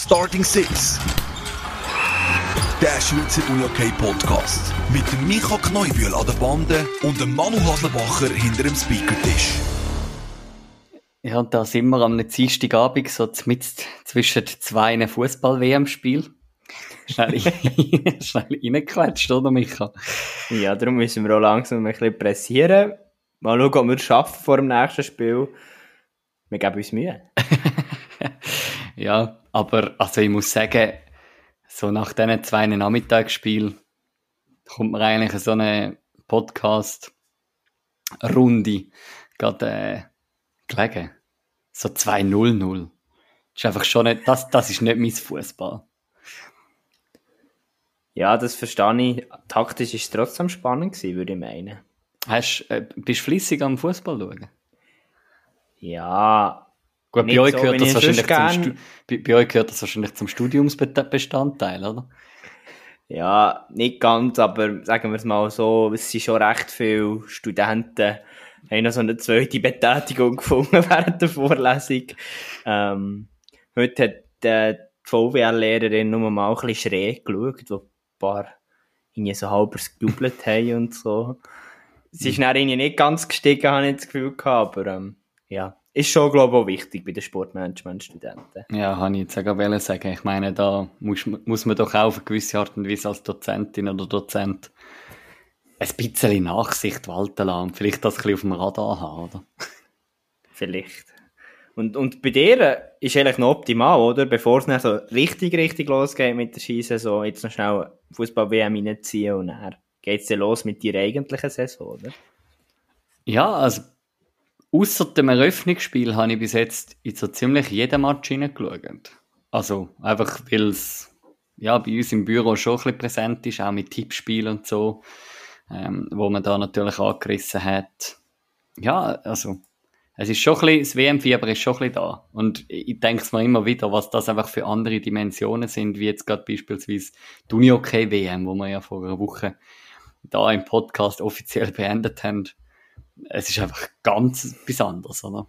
Starting Six. Der Schweizer UJK Podcast. Mit dem Micha Kneubühl an der Bande und dem Manu Haslebacher hinter dem Speakertisch. Ja, und da sind wir am Dienstagabend so mit zwischen zwei Fußball-WM-Spiel. Schnell, schnell reingequetscht, oder Micha? Ja, darum müssen wir auch langsam ein bisschen pressieren. Mal schauen, ob wir es schaffen vor dem nächsten Spiel. Wir geben uns Mühe. ja, aber also ich muss sagen, so nach diesen zwei Nachmittagsspielen kommt mir eigentlich so eine Podcast-Runde gerade äh, gelegen. So 2-0-0. Das ist einfach schon nicht, das, das ist nicht mein Fußball. Ja, das verstehe ich. Taktisch ist es trotzdem spannend gewesen, würde ich meinen. Hast, äh, bist du flüssig am Fußball schauen? Ja. Gut, bei euch, so, gehört das wahrscheinlich zum bei, bei, euch gehört das wahrscheinlich zum Studiumsbestandteil, oder? Ja, nicht ganz, aber sagen wir es mal so, es sind schon recht viele Studenten, haben noch so eine zweite Betätigung gefunden während der Vorlesung. Ähm, heute hat äh, die VWL-Lehrerin nur mal ein bisschen schräg geschaut, wo ein paar irgendwie so halbers gejubelt haben und so. Es ist dann irgendwie nicht ganz gestiegen, habe ich das Gefühl gehabt, aber ähm, ja, ist schon, glaube ich, auch wichtig bei den Sportmanagement-Studenten. Ja, habe ich jetzt auch sagen. Ich meine, da muss, muss man doch auch auf eine gewisse Art und Weise als Dozentin oder Dozent ein bisschen Nachsicht walten lassen vielleicht das ein bisschen auf dem Radar haben, oder? Vielleicht. Und, und bei dir ist eigentlich noch optimal, oder? Bevor es dann so richtig, richtig losgeht mit der so jetzt noch schnell Fußball-WM reinziehen und dann geht es dann los mit deiner eigentlichen Saison, oder? Ja, also Außer dem Eröffnungsspiel habe ich bis jetzt in so ziemlich jedem Match hineingeschaut. Also einfach, weil es ja, bei uns im Büro schon ein bisschen präsent ist, auch mit Tippspielen und so, ähm, wo man da natürlich angerissen hat. Ja, also es ist schon ein bisschen, das WM-Fieber ist schon ein bisschen da. Und ich denke es mir immer wieder, was das einfach für andere Dimensionen sind, wie jetzt gerade beispielsweise die Uni-OK-WM, wo wir ja vor einer Woche da im Podcast offiziell beendet haben es ist einfach ganz besonders, oder?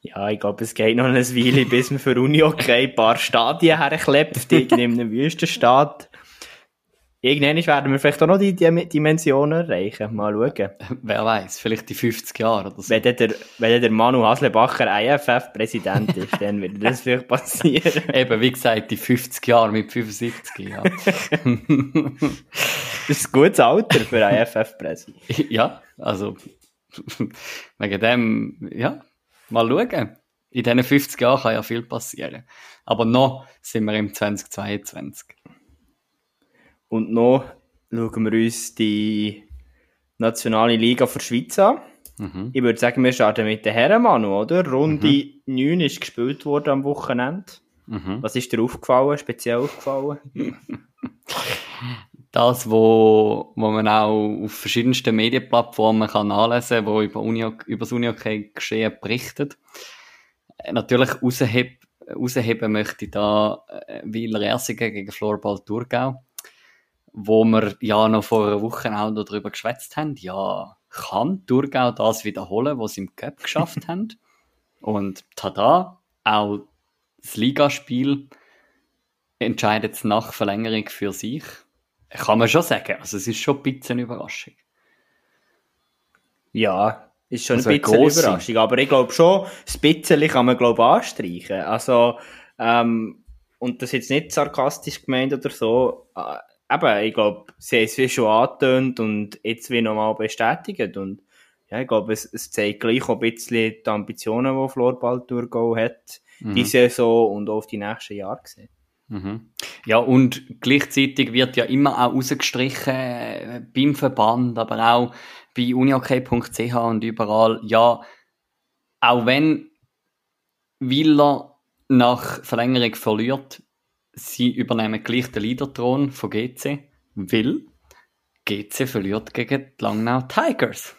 Ja, ich glaube, es geht noch eine Weile, bis man für Uni okay ein paar Stadien herklebt, in einem Wüstenstaat. Irgendwann werden wir vielleicht auch noch die Dimensionen erreichen. Mal schauen. Wer weiß, vielleicht die 50 Jahre oder so. Wenn der, wenn der Manu Haslebacher IFF-Präsident ist, dann wird das vielleicht passieren. Eben, wie gesagt, die 50 Jahre mit 75, ja. das ist ein gutes Alter für IFF-Präsident. Ja, also, wegen dem, ja, mal schauen. In diesen 50 Jahren kann ja viel passieren. Aber noch sind wir im 2022. Und noch schauen wir uns die nationale Liga für Schweiz an. Mhm. Ich würde sagen, wir starten mit den Herren, Manu, oder? Runde mhm. 9 ist gespielt worden am Wochenende. Mhm. Was ist dir aufgefallen, speziell aufgefallen? das, wo, wo man auch auf verschiedensten Medienplattformen kann nachlesen kann, wo über, Uni, über das Uni-OK geschehen berichtet. Äh, natürlich rausheben, rausheben möchte ich da äh, Wieler Ersigen gegen Florball Thurgau wo wir ja noch vor einer Woche auch darüber geschwätzt haben, ja, kann Thurgau das wiederholen, was sie im Cup geschafft haben? Und tada, auch das Ligaspiel entscheidet es nach Verlängerung für sich. Kann man schon sagen. Also es ist schon ein bisschen eine Überraschung. Ja, ist schon also ein bisschen eine Überraschung. Aber ich glaube schon, ein bisschen kann man glaube anstreichen. Also, ähm, und das ist jetzt nicht sarkastisch gemeint oder so. Eben, ich glaube, sie haben es wie schon angetönt und jetzt wie nochmal bestätigt. Und ja, ich glaube, es, es zeigt gleich auch ein bisschen die Ambitionen, die Florball Thurgau hat, mhm. die Saison und auch auf die nächsten Jahre gesehen. Mhm. Ja, und gleichzeitig wird ja immer auch rausgestrichen äh, beim Verband, aber auch bei uniok.ch und überall, ja, auch wenn Villa nach Verlängerung verliert, sie übernehmen gleich den Leaderthron von GC, weil GC verliert gegen die Langnau Tigers.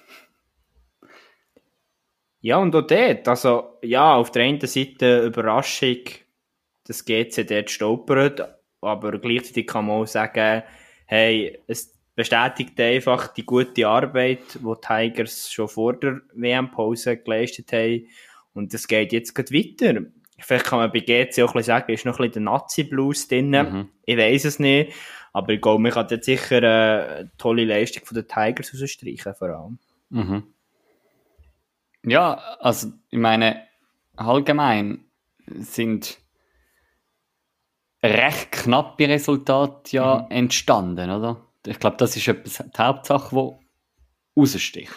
Ja, und auch dort, also, ja, auf der einen Seite Überraschung, dass GC dort stolpert, aber gleichzeitig kann man auch sagen, hey, es bestätigt einfach die gute Arbeit, die Tigers schon vor der WM-Pause geleistet haben. Und es geht jetzt weiter Vielleicht kann man bei GC auch ein bisschen sagen, ist noch ein bisschen der Nazi-Blues drin. Mhm. Ich weiß es nicht. Aber ich glaube, man kann jetzt sicher eine tolle Leistung von den Tigers rausstreichen, vor allem. Mhm. Ja, also ich meine, allgemein sind recht knappe Resultate ja Mhm. entstanden, oder? Ich glaube, das ist etwas, die Hauptsache, die raussticht.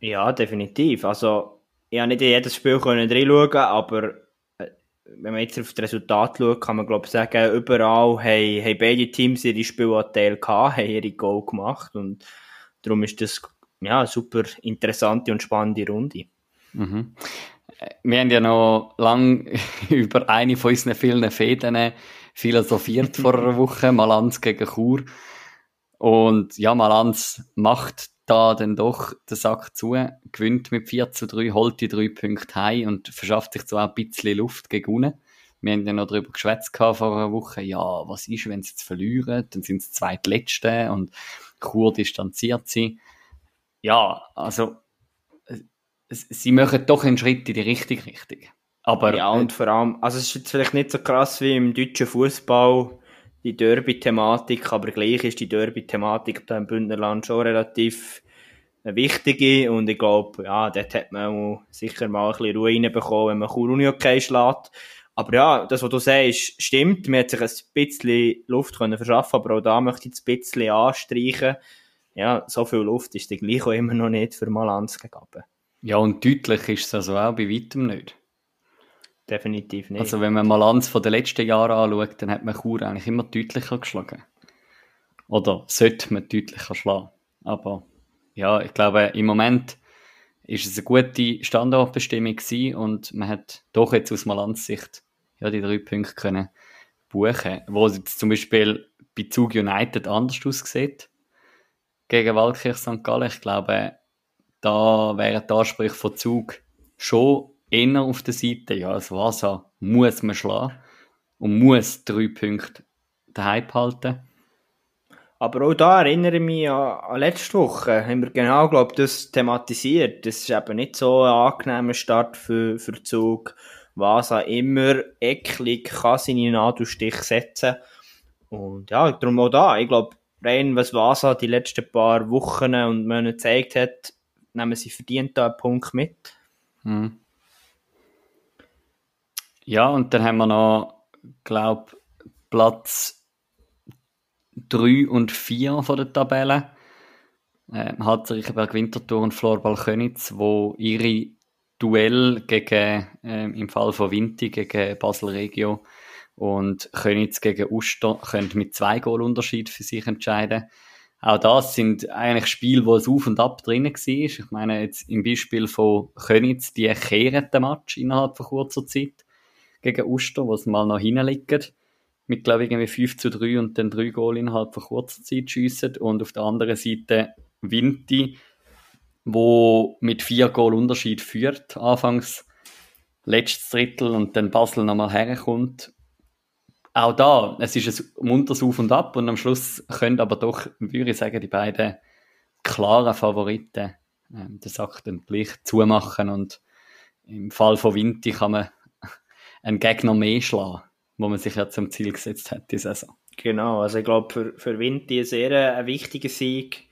Ja, definitiv. Also, ich habe nicht in jedes Spiel können reinschauen, aber äh, wenn man jetzt auf das Resultat schaut, kann man glaube ich sagen, überall haben, haben beide Teams ihre Spielanteile gehabt, haben ihre Goal gemacht und darum ist das ja, eine super interessante und spannende Runde. Mhm. Wir haben ja noch lang über eine von unseren vielen Fäden philosophiert vor einer Woche, Malanz gegen Chur. Und ja, Malanz macht da dann doch den Sack zu, gewinnt mit 4 zu 3, holt die drei Punkte heim und verschafft sich so ein bisschen Luft gegen unten. Wir haben ja noch darüber geschwätzt vor einer Woche, ja, was ist, wenn sie jetzt verlieren, dann sind sie zweitletzte und Chur distanziert sie. Ja, also, äh, es- sie machen doch einen Schritt in die richtige Richtung. Aber ja, und vor allem, also es ist jetzt vielleicht nicht so krass wie im deutschen Fußball die Derby-Thematik, aber gleich ist die Derby-Thematik da im Bündnerland schon relativ eine wichtige und ich glaube, ja, dort hat man sicher mal ein bisschen Ruhe reinbekommen, wenn man Chur Uni okay schlägt. Aber ja, das, was du sagst, stimmt. Man hat sich ein bisschen Luft können verschaffen, aber auch da möchte ich ein bisschen anstreichen. Ja, so viel Luft ist dann gleich auch immer noch nicht für Malanz gegeben. ja, und deutlich ist es also auch bei weitem nicht. Definitiv nicht. Also wenn man Malanz von den letzten Jahren anschaut, dann hat man Chur eigentlich immer deutlicher geschlagen. Oder sollte man deutlicher schlagen. Aber ja, ich glaube, im Moment ist es eine gute Standortbestimmung gewesen und man hat doch jetzt aus Malanz Sicht ja, die drei Punkte können buchen. Wo es jetzt zum Beispiel bei Zug United anders aussieht gegen Waldkirch St. Gallen. Ich glaube, da wären die Ansprüche von Zug schon eher auf der Seite. Ja, das Vasa muss man schlagen und muss drei Punkte daheim behalten. Aber auch da erinnere ich mich an, an letzte Woche, haben wir genau, glaube ich, das thematisiert. Das ist eben nicht so ein angenehmer Start für, für Zug. Vasa immer eklig, kann seine Nadelstich setzen. Und ja, darum auch da. Ich glaube, rein was Vasa die letzten paar Wochen und Monate gezeigt hat, nehmen sie verdient da einen Punkt mit. Mhm. Ja, und dann haben wir noch, glaube Platz 3 und 4 von der Tabelle. Äh, Hatzerichberg Winterthur und Florbal Könitz, wo ihre Duell gegen, ähm, im Fall von Vinti gegen Basel Regio und Könitz gegen Uster können mit zwei Goal Unterschied für sich entscheiden. Auch das sind eigentlich Spiele, wo es auf und ab drin war. Ich meine, jetzt im Beispiel von Könitz, die kehren den Match innerhalb von kurzer Zeit gegen Uster, wo sie mal noch hinliegen. Mit, glaube ich, irgendwie 5 zu 3 und dann drei Goal innerhalb von kurzer Zeit schiessen. Und auf der anderen Seite Vinti, wo mit vier Goal Unterschied führt, anfangs letztes Drittel und dann Basel nochmal herkommt. Auch da, es ist ein munteres Auf und Ab und am Schluss können aber doch, würde ich sagen, die beiden klaren Favoriten ähm, den Sack dann gleich zumachen und im Fall von Vinti kann man einen Gegner mehr schlagen, wo man sich ja zum Ziel gesetzt hat, die Saison. Genau, also ich glaube, für, für Vinti ein sehr äh, ein wichtiger Sieg.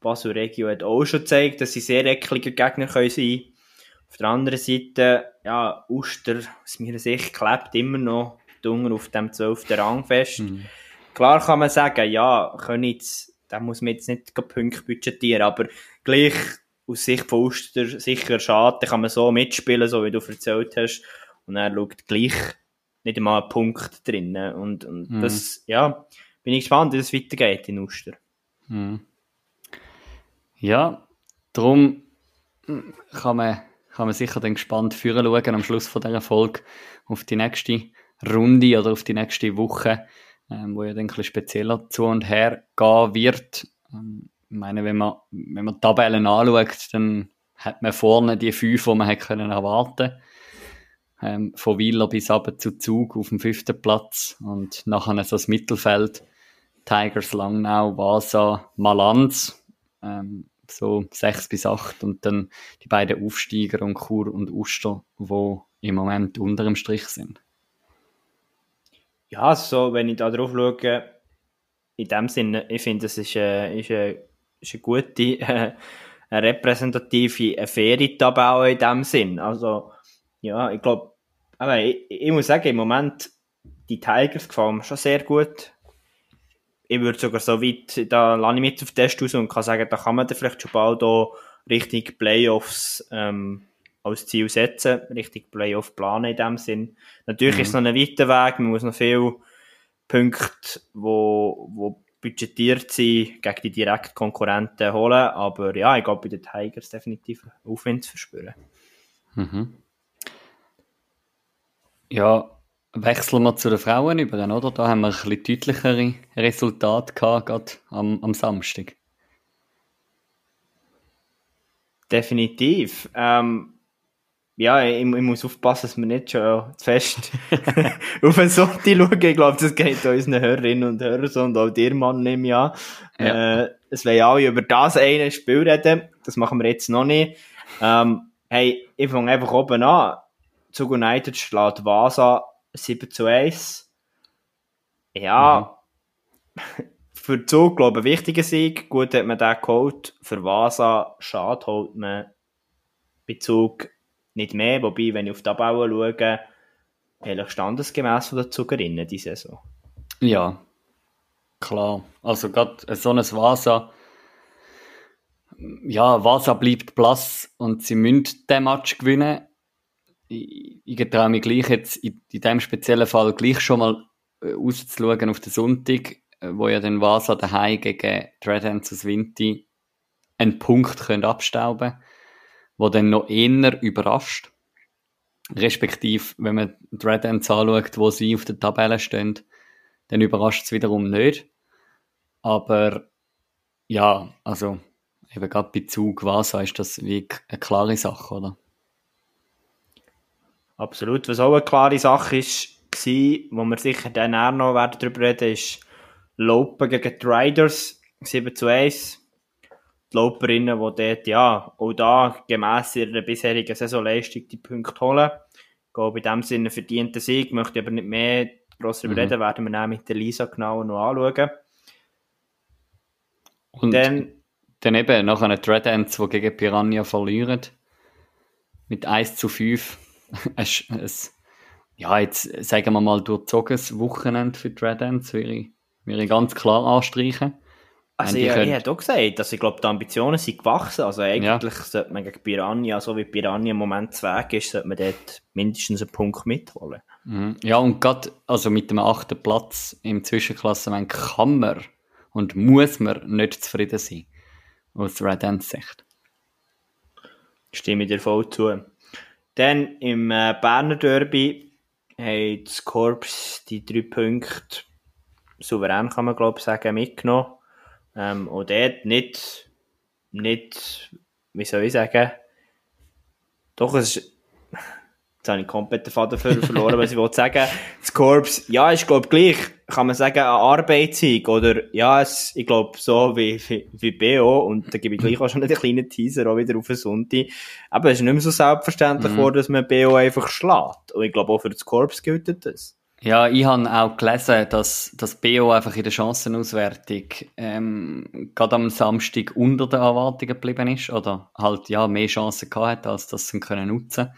Basel Regio hat auch schon gezeigt, dass sie sehr eklige Gegner können sein Auf der anderen Seite, ja, Uster, aus meiner Sicht, klebt immer noch dunkel auf dem 12. Rang fest. Mhm. Klar kann man sagen, ja, können jetzt, da muss man jetzt nicht Punkte budgetieren, aber gleich aus Sicht von Uster sicher schade, da kann man so mitspielen, so wie du erzählt hast, und er schaut gleich nicht einmal einen Punkt drin. Und, und Mhm. das, ja, bin ich gespannt, wie es weitergeht in Uster. Mhm. Ja, darum kann man, kann man sicher dann gespannt führen schauen am Schluss von dieser Folge auf die nächste Runde oder auf die nächste Woche, ähm, wo ja dann ein bisschen spezieller zu und her gehen wird. Ähm, ich meine, wenn man, wenn man die Tabellen anschaut, dann hat man vorne die fünf, die man hätte können erwarten ähm, Von Wieler bis ab zu Zug auf dem fünften Platz und nachher so das Mittelfeld. Tigers, Langnau, Vasa, Malanz, ähm, so sechs bis acht und dann die beiden Aufsteiger und Chur und Uster, wo im Moment unter dem Strich sind. Ja, so, wenn ich da drauf schaue, in dem Sinne, ich finde, es ist, äh, ist, äh, ist eine gute, äh, eine repräsentative, eine faire Tabelle in dem Sinn. Also, ja, ich glaube, aber ich, ich, muss sagen, im Moment, die Tigers gefallen mir schon sehr gut. Ich würde sogar so weit, da lande ich mit auf den Test raus und kann sagen, da kann man dann vielleicht schon bald auch richtig Playoffs ähm, als Ziel setzen, richtig Playoff planen in dem Sinn. Natürlich mhm. ist es noch ein weiter Weg, man muss noch viele Punkte, wo, wo budgetiert sind, gegen die direkten Konkurrenten holen, aber ja, ich glaube bei den Tigers definitiv Aufwind zu verspüren. Mhm. Ja, wechseln wir zu den Frauen über, oder? Da haben wir ein bisschen deutlichere Resultate gehabt, gerade am, am Samstag. Definitiv. Ähm, ja, ich, ich, muss aufpassen, dass wir nicht schon zu fest auf den Sonntag schauen. Ich glaube, das geht unseren Hörerinnen und Hörern so und auch dir, Mann, im Jahr. Ja. Äh, es wollen alle über das eine Spiel reden. Das machen wir jetzt noch nicht. Ähm, hey, ich fange einfach oben an. Zug United schlägt Vasa 7 zu 1. Ja, mhm. für Zug, glaube ich, ein wichtiger Sieg. Gut hat man den geholt. Für Vasa, schade holt man bei Zug nicht mehr. Wobei, wenn ich auf die Tabelle schaue, eigentlich standesgemäß von den Zugerinnen diese Saison. Ja, klar. Also gerade so ein Vasa, ja, Vasa bleibt Platz und sie müssen den Match gewinnen. Ich, ich traue mich gleich jetzt in, in diesem speziellen Fall gleich schon mal äh, rauszuschauen auf den Sonntag, äh, wo ja dann Vasa daheim gegen Dreadhands aus Vinti einen Punkt können abstauben wo dann noch eher überrascht. Respektive, wenn man die anschaut, wo sie auf der Tabelle stehen, dann überrascht es wiederum nicht. Aber ja, also eben gerade bei Zug Vasa ist das wie eine klare Sache, oder? Absolut. Was auch eine klare Sache ist, war, wo wir sicher dann auch noch darüber reden ist Lopen gegen die Riders 7 zu 1 die Loperinnen, die dort, ja, auch da gemäss ihrer bisherigen Saisonleistung die Punkte holen. Ich glaube, in dem Sinne verdienten Sieg, möchte aber nicht mehr gross darüber mhm. reden, werden wir dann mit der Lisa genau noch anschauen. Und dann, dann eben nach einer Dread Ends, die gegen Piranha verlieren, mit 1 zu 5. es, es, ja, jetzt sagen wir mal durchzogenes Wochenende für Dread Ends, würde ich, würde ich ganz klar anstreichen. Also ich, ich hätte auch gesagt, dass ich glaube, die Ambitionen sind gewachsen. Also eigentlich ja. sollte man gegen Piranha, so wie Piranha im Moment zweig ist, sollte man dort mindestens einen Punkt mitholen. Mhm. Ja, und gerade also mit dem achten Platz im Zwischenklassement kann man und muss man nicht zufrieden sein. Aus Red End Sicht. Stimme dir voll zu. Dann im äh, Berner Derby hat das Korps die drei Punkte souverän, kann man glaube ich sagen, mitgenommen. Ähm, und dort nicht, nicht, wie soll ich sagen, doch, es ist, jetzt habe ich komplett den Faden verloren, was ich wollte sagen. Das Korps, ja, ist, glaube gleich, kann man sagen, ein Arbeitssieg, oder, ja, es, ich glaube, so wie, wie, wie BO, und da gebe ich gleich auch schon einen kleinen Teaser auch wieder auf den Sonntag. Aber es ist nicht mehr so selbstverständlich mhm. geworden, dass man BO einfach schlägt. Und ich glaube, auch für das Korps gilt das. Ja, ich habe auch gelesen, dass das BO einfach in der Chancenauswertung ähm, gerade am Samstag unter den Erwartungen geblieben ist oder halt ja mehr Chancen gehabt hat, als das sie können nutzen.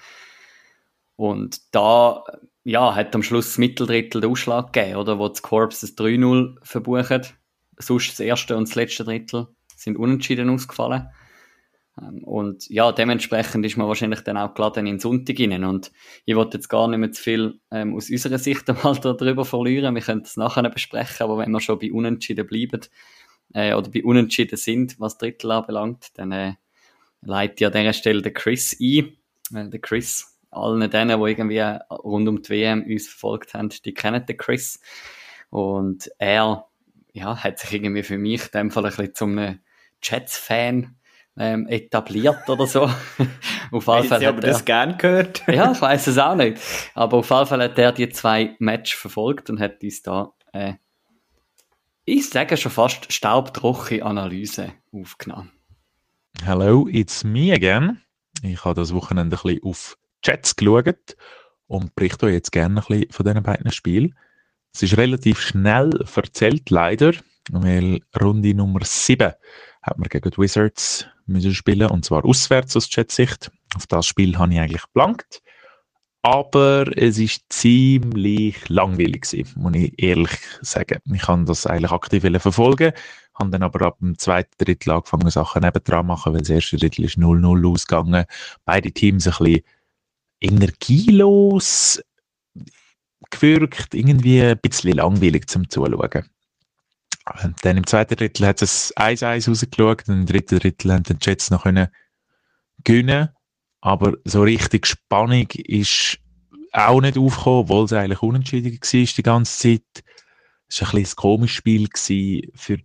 Und da ja, hat am Schluss das Mitteldrittel den Ausschlag gegeben, oder, wo das Corps das 3-0 verbucht. Sonst das erste und das letzte Drittel sind unentschieden ausgefallen. Ähm, und ja, dementsprechend ist man wahrscheinlich dann auch geladen in den Sonntag rein. Und ich wollte jetzt gar nicht mehr zu viel ähm, aus unserer Sicht einmal darüber verlieren. Wir können es nachher besprechen, aber wenn wir schon bei Unentschieden bleiben äh, oder bei Unentschieden sind, was Drittel anbelangt, dann äh, leitet ja an dieser Stelle der Chris ein. Äh, der Chris, allen denen, die irgendwie rund um die WM uns verfolgt haben, die kennen den Chris. Und er ja, hat sich irgendwie für mich in dem Fall ein bisschen zum Jets-Fan ähm, etabliert oder so. auf jeden Fall hat er das gern gehört. ja, ich weiß es auch nicht. Aber auf jeden Fall hat er die zwei Matches verfolgt und hat uns da, äh, ich sage schon fast staubtrockene Analyse aufgenommen. Hello, it's me again. Ich habe das Wochenende ein bisschen auf Jets geschaut und berichte euch jetzt gerne ein bisschen von diesen beiden Spielen. Es ist relativ schnell erzählt, leider, weil Runde Nummer 7 hat man gegen die Wizards müssen spielen und zwar auswärts aus Jetsicht. Auf das Spiel habe ich eigentlich blankt. Aber es ist ziemlich langweilig gewesen, muss ich ehrlich sagen. Ich kann das eigentlich aktiv verfolgen, habe dann aber ab dem zweiten Drittel angefangen, Sachen nebendran machen, weil das erste Drittel ist 0-0 ausgegangen. Beide Teams ein bisschen energielos gewirkt, irgendwie ein bisschen langweilig zum Zuschauen. Dann im zweiten Drittel hat es 1-1 rausgeschaut und im dritten Drittel haben die Jets noch können gewinnen aber so richtig Spannung ist auch nicht aufgekommen, obwohl es eigentlich unentschieden war die ganze Zeit. Es war ein bisschen komisches Spiel gewesen, für,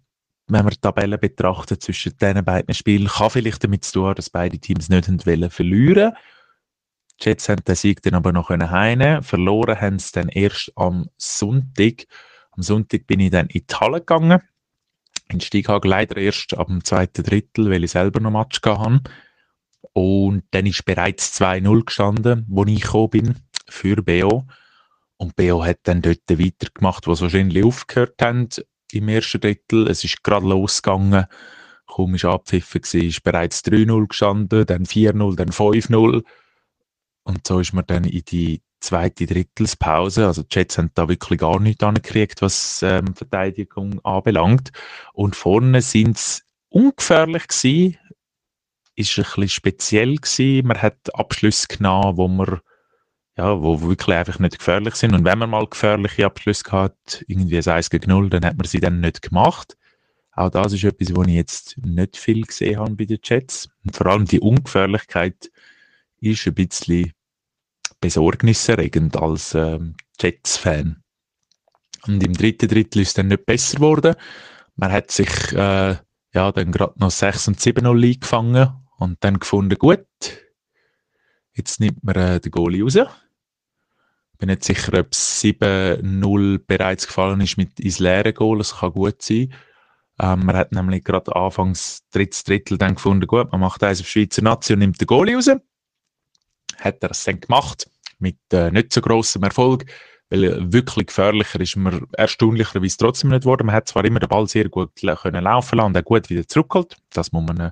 wenn man die Tabelle betrachtet zwischen diesen beiden Spielen. Kann vielleicht damit zu tun dass beide Teams nicht wollen verlieren Die Jets haben den Sieg dann aber noch heimnehmen Verloren haben sie dann erst am Sonntag. Am Sonntag bin ich dann in die Halle gegangen. In Steighag leider erst ab dem zweiten Drittel, weil ich selber noch Match hatte. Und dann ist bereits 2-0 gestanden, wo ich gekommen bin für BO. Und BO hat dann dort weitergemacht, wo sie wahrscheinlich aufgehört haben im ersten Drittel. Es ist gerade losgegangen. Kaum ist war, ist bereits 3-0 gestanden, dann 4-0, dann 5-0. Und so ist man dann in die zweite Drittelspause. Also die Jets haben da wirklich gar nichts angekriegt, was ähm, Verteidigung anbelangt. Und vorne sind es ungefährlich gewesen, ist ein bisschen speziell gewesen. Man hat Abschlüsse genommen, wo man ja, wo wirklich einfach nicht gefährlich sind. Und wenn man mal gefährliche Abschlüsse hat, irgendwie ein 1 gegen 0, dann hat man sie dann nicht gemacht. Auch das ist etwas, wo ich jetzt nicht viel gesehen habe bei den Jets. Und vor allem die Ungefährlichkeit ist ein bisschen besorgniserregend als ähm, Jets-Fan. Und im dritten Drittel ist es dann nicht besser geworden. Man hat sich äh, ja dann gerade noch 6 und 7 0 eingefangen und dann gefunden, gut, jetzt nimmt man äh, den Goalie raus. Bin nicht sicher, ob 7-0 bereits gefallen ist mit ins leere Goal. Das kann gut sein. Ähm, man hat nämlich gerade anfangs drittes Drittel dann gefunden, gut, man macht eins auf Schweizer Nazi und nimmt den Goalie raus. Hat er es dann gemacht. Mit äh, nicht so grossem Erfolg. Weil wirklich gefährlicher ist man erstaunlicherweise trotzdem nicht geworden. Man hat zwar immer den Ball sehr gut können laufen lassen und auch gut wieder zurückgeholt. Das muss man äh,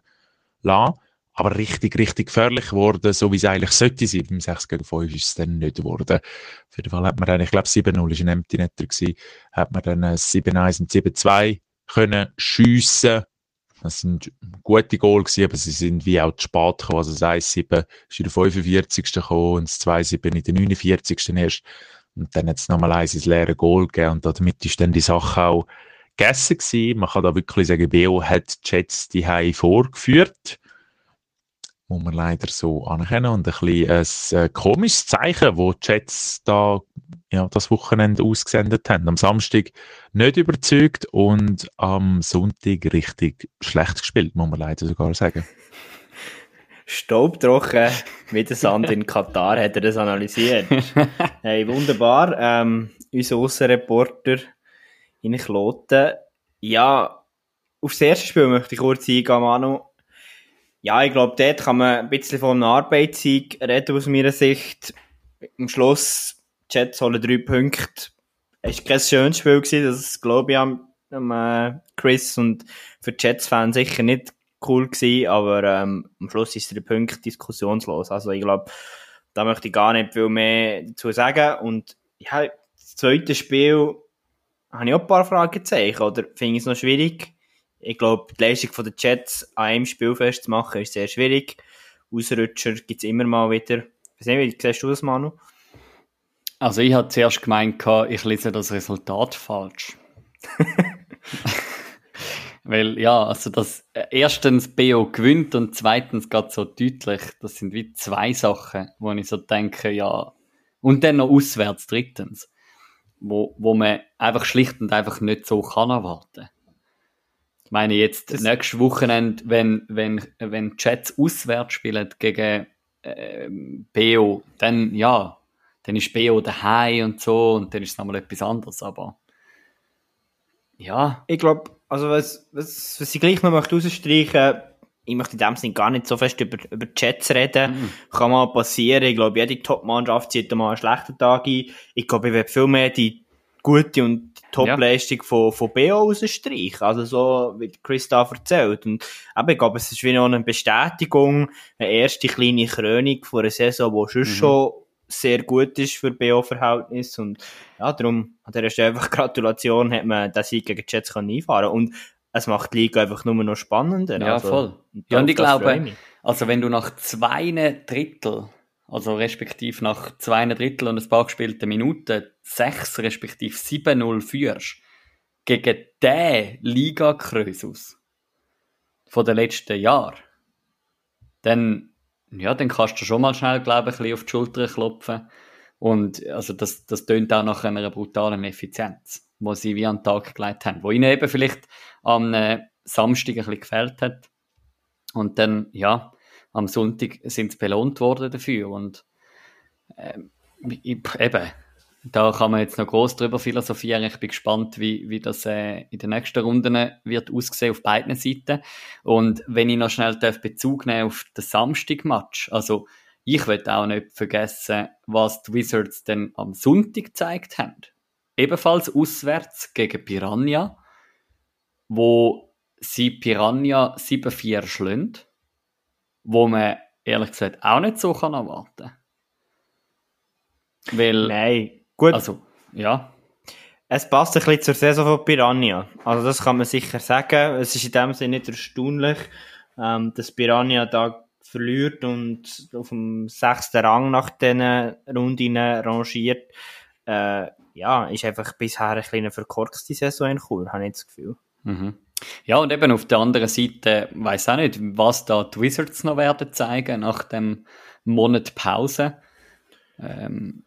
lassen aber richtig, richtig gefährlich geworden, so wie es eigentlich sollte sein. Beim 6 gegen 5 ist es dann nicht geworden. Auf jeden Fall hat man dann, ich glaube 7-0 war ein Empty Netter hat man dann 7-1 und 7-2 können schiessen. Das sind gute Goal gewesen, aber sie sind wie auch zu spät gekommen. Also das 1-7 ist in der 45. gekommen und das 2-7 in der 49. erst. Und dann hat es nochmal eins ins leere Goal gegeben und damit ist dann die Sache auch gegessen gewesen. Man kann da wirklich sagen, BO hat die Jets die vorgeführt muss man leider so anerkennen. Und ein bisschen ein äh, komisches Zeichen, wo die Jets da ja, das Wochenende ausgesendet haben. Am Samstag nicht überzeugt und am Sonntag richtig schlecht gespielt, muss man leider sogar sagen. Staubtrocken wie der Sand in Katar hat er das analysiert. Hey, wunderbar. Ähm, unser Aussenreporter in Kloten. Ja, auf das erste Spiel möchte ich kurz eingehen, Manu. Ja, ich glaube, dort kann man ein bisschen von einem Arbeitssieg reden aus meiner Sicht. Am Schluss, Jets holen drei Punkte. Es war kein schönes Spiel, gewesen, das glaube ich am, am äh, Chris und für Jets-Fans sicher nicht cool gewesen, aber ähm, am Schluss ist der Punkt diskussionslos. Also ich glaube, da möchte ich gar nicht viel mehr dazu sagen. Und ja, das zweite Spiel habe ich auch ein paar Fragezeichen, oder finde ich es noch schwierig ich glaube, die Leistung der Jets an einem Spiel festzumachen ist sehr schwierig. Ausrutscher gibt es immer mal wieder. Ich weiß nicht, wie siehst du das, Manu? Also ich hatte zuerst gemeint, ich lese das Resultat falsch. Weil ja, also das äh, erstens BO gewinnt und zweitens geht so deutlich, das sind wie zwei Sachen, wo ich so denke, ja, und dann noch auswärts drittens, wo, wo man einfach schlicht und einfach nicht so kann erwarten. Ich meine jetzt das nächstes Wochenende, wenn, wenn, wenn Jets auswärts spielen gegen äh, BO, dann ja, dann ist BO daheim und so und dann ist es nochmal etwas anderes, aber ja. Ich glaube, also was, was, was ich gleich noch möchte rausstreichen ich möchte in dem Sinne gar nicht so fest über, über Jets reden. Mhm. Kann mal passieren. Ich glaube, jede Top-Mannschaft zieht mal einen schlechten Tag ein. Ich glaube, ich werde viel mehr die gute und Top-Leistung ja. von, von BO rausstreichen. Also so, wie Christoph erzählt. Und eben, ich glaube, es ist wie noch eine Bestätigung, eine erste kleine Krönung von einer Saison, die schon mhm. schon sehr gut ist für BO-Verhältnis. Und ja, darum an dieser Stelle einfach Gratulation, hat man den Sieg gegen die Jets einfahren Und es macht die Liga einfach nur noch spannender. Ja, also, voll. Ja, und ich glaube, also wenn du nach zwei Drittel, also respektive nach zwei Drittel und ein paar gespielten Minuten, sechs respektive 7-0 führst, gegen den Liga-Krösus von den letzten Jahren, dann, ja, dann kannst du schon mal schnell, glaube ich, ein bisschen auf die Schulter klopfen. Und also das, das tönt auch nach einer brutalen Effizienz, wo sie wie an den Tag gelegt haben, wo ihnen eben vielleicht am äh, Samstag ein bisschen gefällt hat. Und dann, ja, am Sonntag sind sie belohnt worden dafür. Und äh, eben, da kann man jetzt noch groß drüber philosophieren. Ich bin gespannt, wie, wie das äh, in den nächsten Runden wird aussehen auf beiden Seiten. Und wenn ich noch schnell darf Bezug nehmen auf den Samstag-Match, also ich will auch nicht vergessen, was die Wizards denn am Sonntag gezeigt haben. Ebenfalls auswärts gegen Piranha, wo sie Piranha 7-4 schlönt, wo man ehrlich gesagt auch nicht so kann erwarten. Weil, Nein, gut. Also, ja. Es passt ein bisschen zur Saison von Piranha. Also das kann man sicher sagen. Es ist in dem Sinne nicht erstaunlich, ähm, dass Piranha da verliert und auf dem sechsten Rang nach diesen Runden rangiert, äh, ja, ist einfach bisher eine kleine verkorkste Saison in Chur, habe ich das Gefühl. Mhm. Ja, und eben auf der anderen Seite weiß auch nicht, was da die Wizards noch werden zeigen nach dem Monat Pause. Ähm,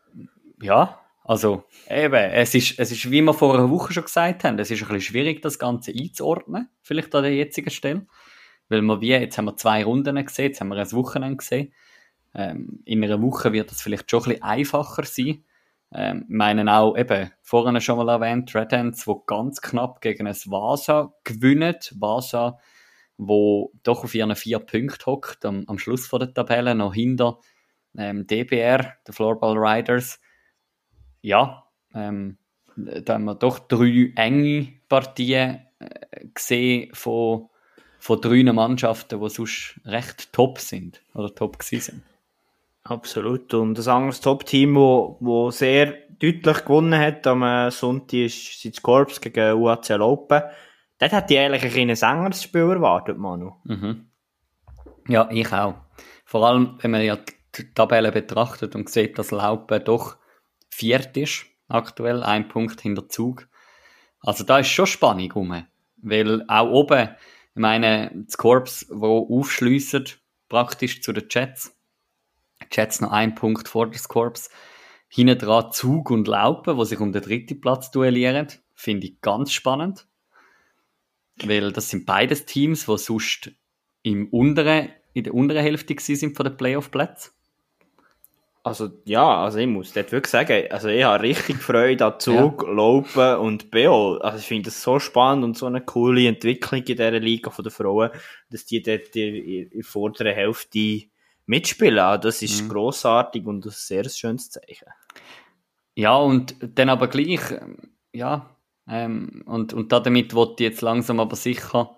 ja, also eben, es ist, es ist, wie wir vor einer Woche schon gesagt haben, es ist ein bisschen schwierig, das Ganze einzuordnen, vielleicht an der jetzigen Stelle. Weil wir wie, jetzt haben wir zwei Runden gesehen, jetzt haben wir ein Wochenende gesehen. Ähm, in einer Woche wird das vielleicht schon ein bisschen einfacher sein. Ähm, meinen auch eben, vorhin schon mal erwähnt, Red Hands, wo ganz knapp gegen ein Vasa gewinnen. Vasa, wo doch auf ihren vier Punkten hockt, am, am Schluss von der Tabelle, noch hinter ähm, DBR, der Floorball Riders. Ja, ähm, da haben wir doch drei enge Partien äh, gesehen von von drei Mannschaften, die sonst recht top sind oder top gewesen sind. Absolut. Und ein anderes Top-Team, wo, wo sehr deutlich gewonnen hat am Sonntag, ist das Corps gegen UAC Open. Dort hätte ich eigentlich ein kleines Spiel erwartet, Manu. Mhm. Ja, ich auch. Vor allem, wenn man ja die Tabelle betrachtet und sieht, dass Laupen doch viert ist, aktuell, ein Punkt hinter Zug. Also da ist schon Spannung rum. Weil auch oben ich meine, das Korps, wo aufschliessen, praktisch zu den Jets. Jets noch ein Punkt vor das Korps. Hinten dran Zug und Laupen, wo sich um den dritten Platz duellieren. Finde ich ganz spannend. Weil das sind beides Teams, die sonst im unteren, in der unteren Hälfte sind von den Playoff-Plätzen. Also, ja, also ich muss dort wirklich sagen, also ich habe richtig Freude an Zug, ja. Laufen und BO. Also ich finde das so spannend und so eine coole Entwicklung in dieser Liga von den Frauen, dass die dort in der vorderen Hälfte mitspielen. Also das ist mhm. grossartig und ein sehr schönes Zeichen. Ja, und dann aber gleich, ja, ähm, und, und damit ich jetzt langsam aber sicher,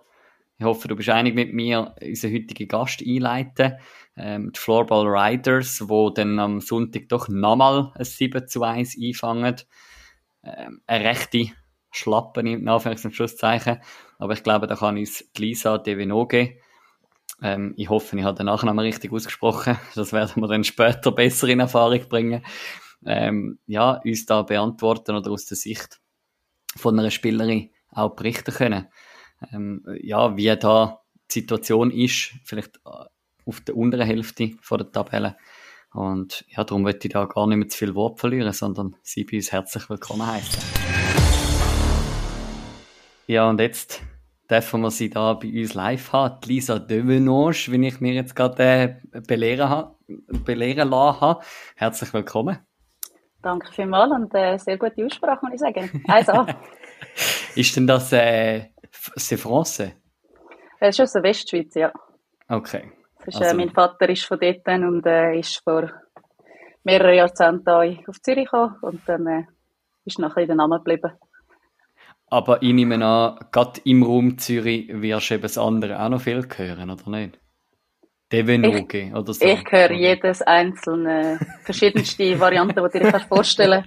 ich hoffe, du bist einig mit mir, unseren heutigen Gast einleiten ähm, die Floorball Riders, wo dann am Sonntag doch nochmal ein 7 zu 1 einfangen. Ähm, eine rechte Schlappen in Anführungs- und Schlusszeichen. Aber ich glaube, da kann uns Lisa Devenoge, ähm, ich hoffe, ich habe den Nachnamen richtig ausgesprochen, das werden wir dann später besser in Erfahrung bringen, ähm, ja, uns da beantworten oder aus der Sicht von einer Spielerin auch berichten können. Ähm, ja, wie da die Situation ist, vielleicht auf der unteren Hälfte von der Tabelle. Und ja, darum möchte ich da gar nicht mehr zu viel Wort verlieren, sondern Sie bei uns herzlich willkommen heißen. Ja, und jetzt dürfen wir Sie da bei uns live haben. Die Lisa Devenange, wie ich mir jetzt gerade äh, belehren, ha, belehren lassen habe. Herzlich willkommen. Danke vielmals und äh, sehr gute Aussprache, muss ich sagen. Also. ist denn das äh, c'est français? Das ist aus der Westschweiz, ja. Okay. Ist, Also- äh, mein Vater ist von dort und äh, ist vor mehreren Jahrzehnten auf Zürich gekommen und dann äh, ist nachher in den Namen geblieben. Aber ich nehme an, gerade im Raum Zürich wirst du eben das andere auch noch viel hören, oder nicht? Devenoge oder so. Ich höre jedes einzelne, verschiedenste Varianten, die du dir kannst vorstellen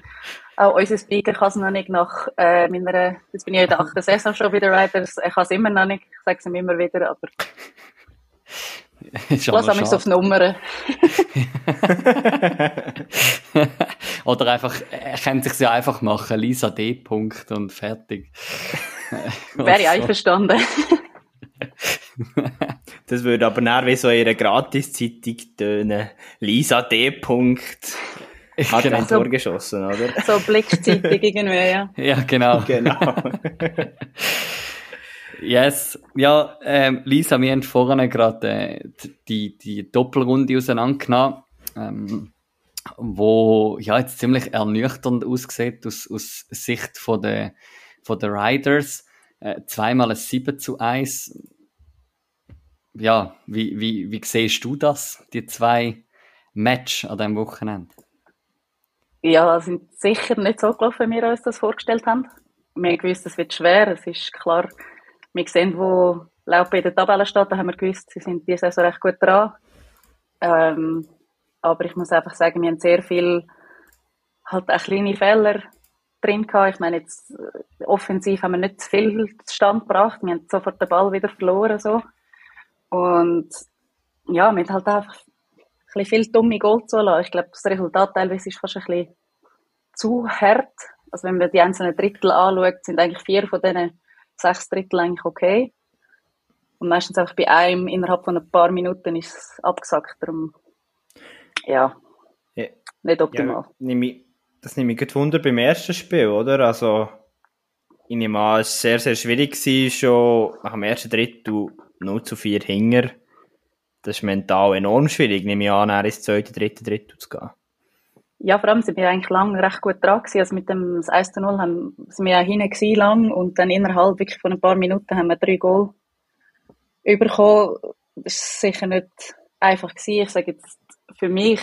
Auch unser Speaker kann es noch nicht nach äh, meiner, jetzt bin ich ja in der achten Saison schon wieder Riders, er kann es immer noch nicht, ich sage es ihm immer wieder, aber Ist lass aber mich auf. Nummern. Oder einfach, er könnte sich ja einfach machen, Lisa D. Punkt und fertig. Wäre ich einverstanden. Das würde aber näher wie so einer Gratiszeitung tönen. Lisa D. Punkt. Hat Genau. ein Tor geschossen, oder? so Blickzeitung irgendwie, ja. Ja, genau. Genau. Yes. Ja, ähm, Lisa, wir haben vorhin gerade äh, die, die Doppelrunde auseinandergenommen, ähm, wo ja jetzt ziemlich ernüchternd aussieht aus, aus Sicht von der, von der Riders. Äh, zweimal ein 7 zu 1. Ja, wie, wie, wie siehst du das, die zwei Match an diesem Wochenende? Ja, sind sicher nicht so gelaufen, wie wir uns das vorgestellt haben. Wir haben es wird schwer. Es ist klar, wir sehen, wo Laupe in der Tabelle steht, da haben wir gewusst, sie sind diese Saison recht gut dran. Ähm, aber ich muss einfach sagen, wir haben sehr viel, halt kleine Fehler drin gehabt. Ich meine, jetzt, äh, offensiv haben wir nicht zu viel Stand gebracht. Wir haben sofort den Ball wieder verloren, so. Und, ja, wir haben halt einfach ein bisschen viel dumme Goal zulassen. Ich glaube, das Resultat teilweise ist fast ein bisschen zu hart. Also wenn man die einzelnen Drittel anschaut, sind eigentlich vier von diesen sechs Drittel eigentlich okay. Und meistens einfach bei einem innerhalb von ein paar Minuten ist es abgesackt. Darum, ja, Ja. nicht optimal. Ja, das nehme ich gut Wunder beim ersten Spiel, oder? Also, ich nehme an, es war sehr, sehr schwierig, gewesen, schon nach dem ersten Drittel 0 zu 4 Hinger. Das ist mental enorm schwierig, nehme ich an, ins zweite, dritte Drittel zu gehen. Ja, vor allem sind wir eigentlich lang recht gut dran gewesen. Also mit dem 1 zu 0 haben, sind wir ja hinten gewesen lang und dann innerhalb wirklich von ein paar Minuten haben wir drei Goal bekommen. Das ist sicher nicht einfach gewesen. Ich sage jetzt, für mich,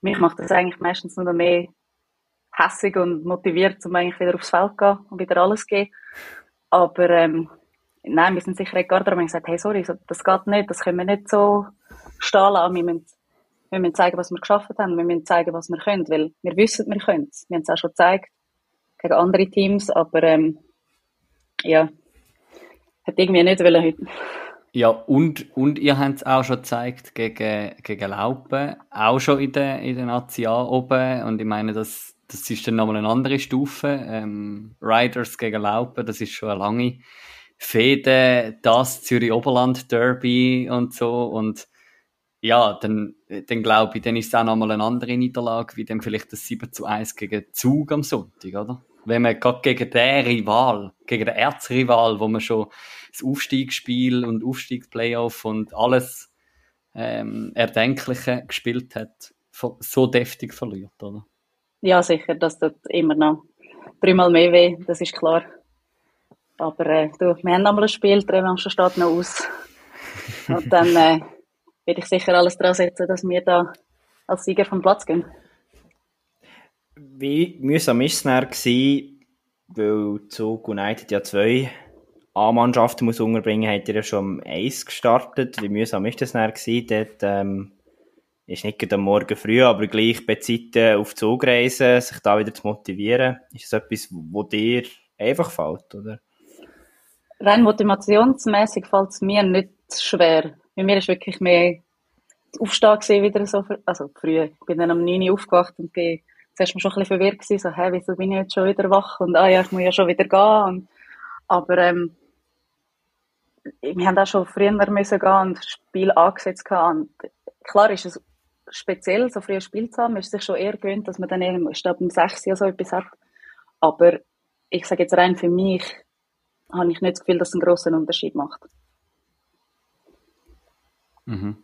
mich macht das eigentlich meistens nur noch mehr hässig und motiviert, um eigentlich wieder aufs Feld zu gehen und wieder alles zu geben. Aber, ähm, nein, wir sind sicher nicht gar dran. Wir haben gesagt, hey, sorry, so- das geht nicht, das können wir nicht so stehen lassen. Wir müssen wir müssen zeigen, was wir geschafft haben. Wir müssen zeigen, was wir können, weil wir wissen, wir können es. Wir haben es auch schon gezeigt gegen andere Teams, aber ähm, ja, hat irgendwie nicht wollen heute. Ja, und, und ihr habt es auch schon gezeigt gegen, gegen Laupen, auch schon in der, in der Nazi oben. Und ich meine, das, das ist dann nochmal eine andere Stufe. Ähm, Riders gegen Laupen, das ist schon eine lange Fehde, das Zürich Oberland Derby und so. Und ja, dann, dann glaube ich, dann ist es auch nochmal eine andere Niederlage, wie dann vielleicht das 7 zu 1 gegen Zug am Sonntag, oder? Wenn man gerade gegen den Rival, gegen den Erzrival, wo man schon das Aufstiegsspiel und Aufstiegsplayoff und alles ähm, Erdenkliche gespielt hat, so- deftig verliert, oder? Ja, sicher, das tut immer noch dreimal mehr weh, das ist klar. Aber äh, du, wir haben nochmal ein Spiel, die Revanche steht noch aus. Und dann äh, werde ich sicher alles dran setzen, dass wir da als Sieger vom Platz gehen. Wie mühsam war es dann, weil Zug United ja zwei A-Mannschaften muss unterbringen, hat ihr ja schon am 1 gestartet. Wie mühsam ist das dann? Dort, ähm, ist nicht am Morgen früh, aber gleich bei Zeiten auf Zug reisen, sich da wieder zu motivieren. Ist das etwas, wo dir einfach fällt, oder? Rein motivationsmäßig fällt es mir nicht schwer. Bei mir ist wirklich mehr das Aufstehen wieder so, fr- also früh. Ich bin dann um 9 Uhr aufgewacht und bin zuerst schon ein bisschen verwirrt gewesen, so, hä, wieso bin ich jetzt schon wieder wach? Und, ah ja, ich muss ja schon wieder gehen. Und, aber, ähm, wir haben auch schon früher müssen gehen und das Spiel angesetzt. Und klar ist es speziell, so früh ein Spiel zu haben. Man ist sich schon eher gewöhnt, dass man dann eben, ich glaube, um 6 Uhr so etwas hat. Aber ich sage jetzt rein für mich, habe ich nicht das Gefühl, dass es einen grossen Unterschied macht. Mhm.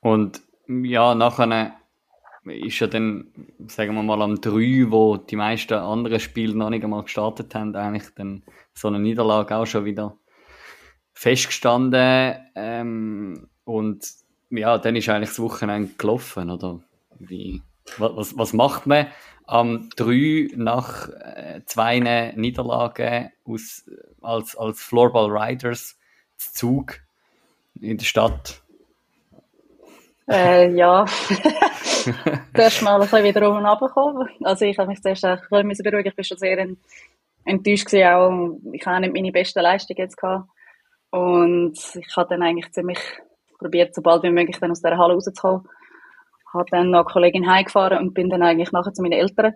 Und ja, nachher ist ja dann, sagen wir mal, am 3, wo die meisten anderen Spiele noch nicht einmal gestartet haben, eigentlich dann so eine Niederlage auch schon wieder festgestanden ähm, und ja, dann ist eigentlich das Wochenende gelaufen, oder? Wie, was, was macht man am 3 nach äh, zwei Niederlagen aus, als, als Floorball Riders Zug in der Stadt? Äh, ja, zuerst mal ein bisschen wieder oben runterkommen. Also ich habe mich zuerst ein bisschen beruhigen. Ich war schon sehr enttäuscht gewesen, auch. Ich habe nicht meine beste Leistung jetzt gehabt. Und ich habe dann eigentlich ziemlich probiert, so bald wie möglich dann aus dieser Halle rauszukommen. Habe dann noch eine Kollegin heimgefahren und bin dann eigentlich nachher zu meinen Eltern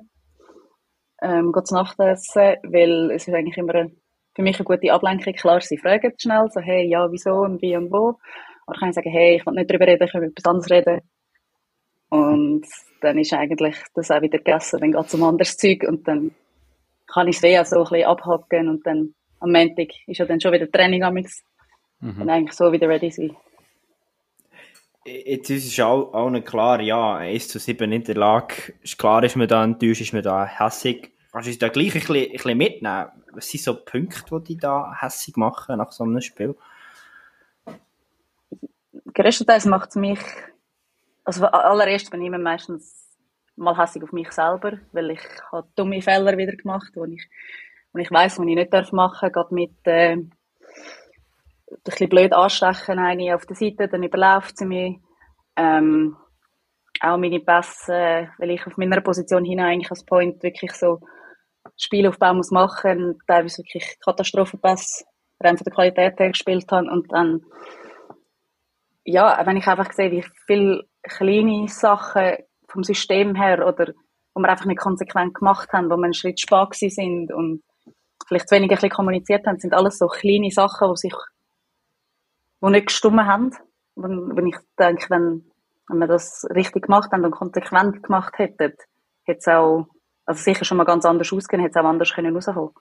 ähm, zu Nacht essen, weil es ist eigentlich immer für mich eine gute Ablenkung. Klar, sie fragen schnell, so, hey, ja, wieso und wie und wo. Aber kann ich sagen, hey, ich will nicht darüber reden, ich will über etwas anderes reden. Und dann ist eigentlich das auch wieder gegessen, dann geht es um anderes Zeug und dann kann ich es wie auch so ein bisschen abhaken und dann am Montag ist ja dann schon wieder Training am mhm. und eigentlich so wieder ready sein. Jetzt ist es auch, nicht klar, ja, 1 zu 7 in der Lage. Ist klar, ist man da enttäuscht, ist man da hässig. Kannst du uns da gleich ein bisschen, ein bisschen mitnehmen? Was sind so Punkte, die dich da hässig machen nach so einem Spiel? Größtenteils macht es mich, also allererst bin ich immer meistens mal hässig auf mich selber, weil ich habe dumme Fehler wieder gemacht, wo ich, ich weiss, wo ich nicht darf machen, gerade mit, äh, ein bisschen blöd anstechen, eine auf der Seite, dann überläuft sie mich, ähm, auch meine Pässe, weil ich auf meiner Position hinein eigentlich als Point wirklich so Spielaufbau muss machen, teilweise wirklich Katastrophenpass rein von der Qualität her gespielt habe und dann ja, wenn ich einfach sehe, wie viele kleine Sachen vom System her oder wo wir einfach nicht konsequent gemacht haben, wo wir einen Schritt spät sind und vielleicht zu wenig ein bisschen kommuniziert haben, sind alles so kleine Sachen, die sich, die nicht gestummen haben. Wenn, ich denke, wenn, wenn wir das richtig gemacht haben und konsequent gemacht hätten, hätte es auch, also sicher schon mal ganz anders ausgehen, hätte es auch anders können rauskommen.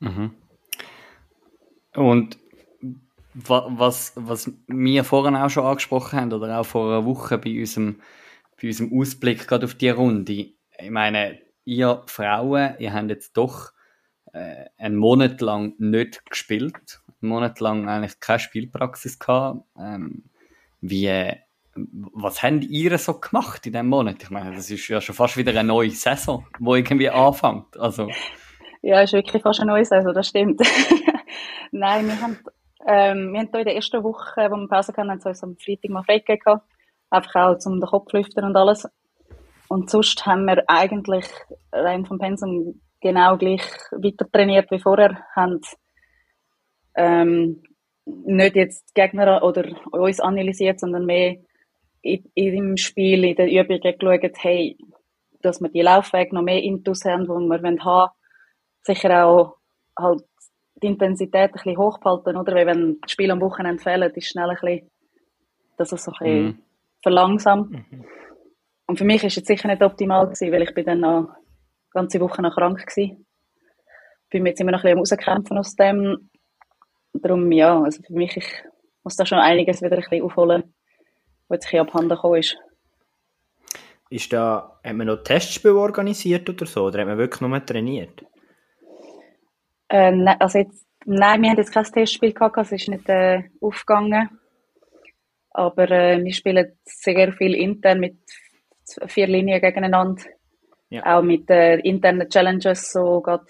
Mhm. Und was, was wir vorhin auch schon angesprochen haben, oder auch vor einer Woche bei unserem, bei unserem Ausblick gerade auf die Runde. Ich meine, ihr Frauen, ihr habt jetzt doch äh, einen Monat lang nicht gespielt, einen Monat lang eigentlich keine Spielpraxis gehabt. Ähm, wie, was habt ihr so gemacht in diesem Monat? Ich meine, das ist ja schon fast wieder eine neue Saison, wo irgendwie anfängt. Also. Ja, ist wirklich fast eine neue Saison, das stimmt. Nein, wir haben ähm, wir haben in der ersten Woche, wo wir Pause hatten, haben uns am Freitag mal freigegeben. Einfach auch zum den Kopf lüften und alles. Und sonst haben wir eigentlich rein vom Pensum genau gleich weiter trainiert wie vorher. Haben ähm, nicht jetzt Gegner oder uns analysiert, sondern mehr in, in dem Spiel, in den Übungen geschaut, hey, dass wir die Laufwege noch mehr intus haben, die wir haben wollen. Sicher auch halt die Intensität ein bisschen hochhalten, oder? Weil wenn das Spiel am Wochenende fehlt, ist schnell ein bisschen, dass es so ein bisschen mhm. verlangsamt. Mhm. Und für mich ist es sicher nicht optimal gewesen, weil ich bin dann noch ganze Woche noch krank gewesen. Bin mir jetzt immer noch ein bisschen rauskämpfen aus dem. Darum, ja, also für mich, ich muss da schon einiges wieder ein bisschen aufholen, was jetzt ein bisschen abhanden gekommen ist. Ist da, hat man noch Testspiele organisiert oder so? Oder hat man wirklich nur trainiert? Äh, ne, also jetzt, nein, wir haben jetzt kein Testspiel gehabt, es ist nicht äh, aufgegangen. Aber äh, wir spielen sehr viel intern mit vier Linien gegeneinander. Ja. Auch mit äh, internen Challenges so grad,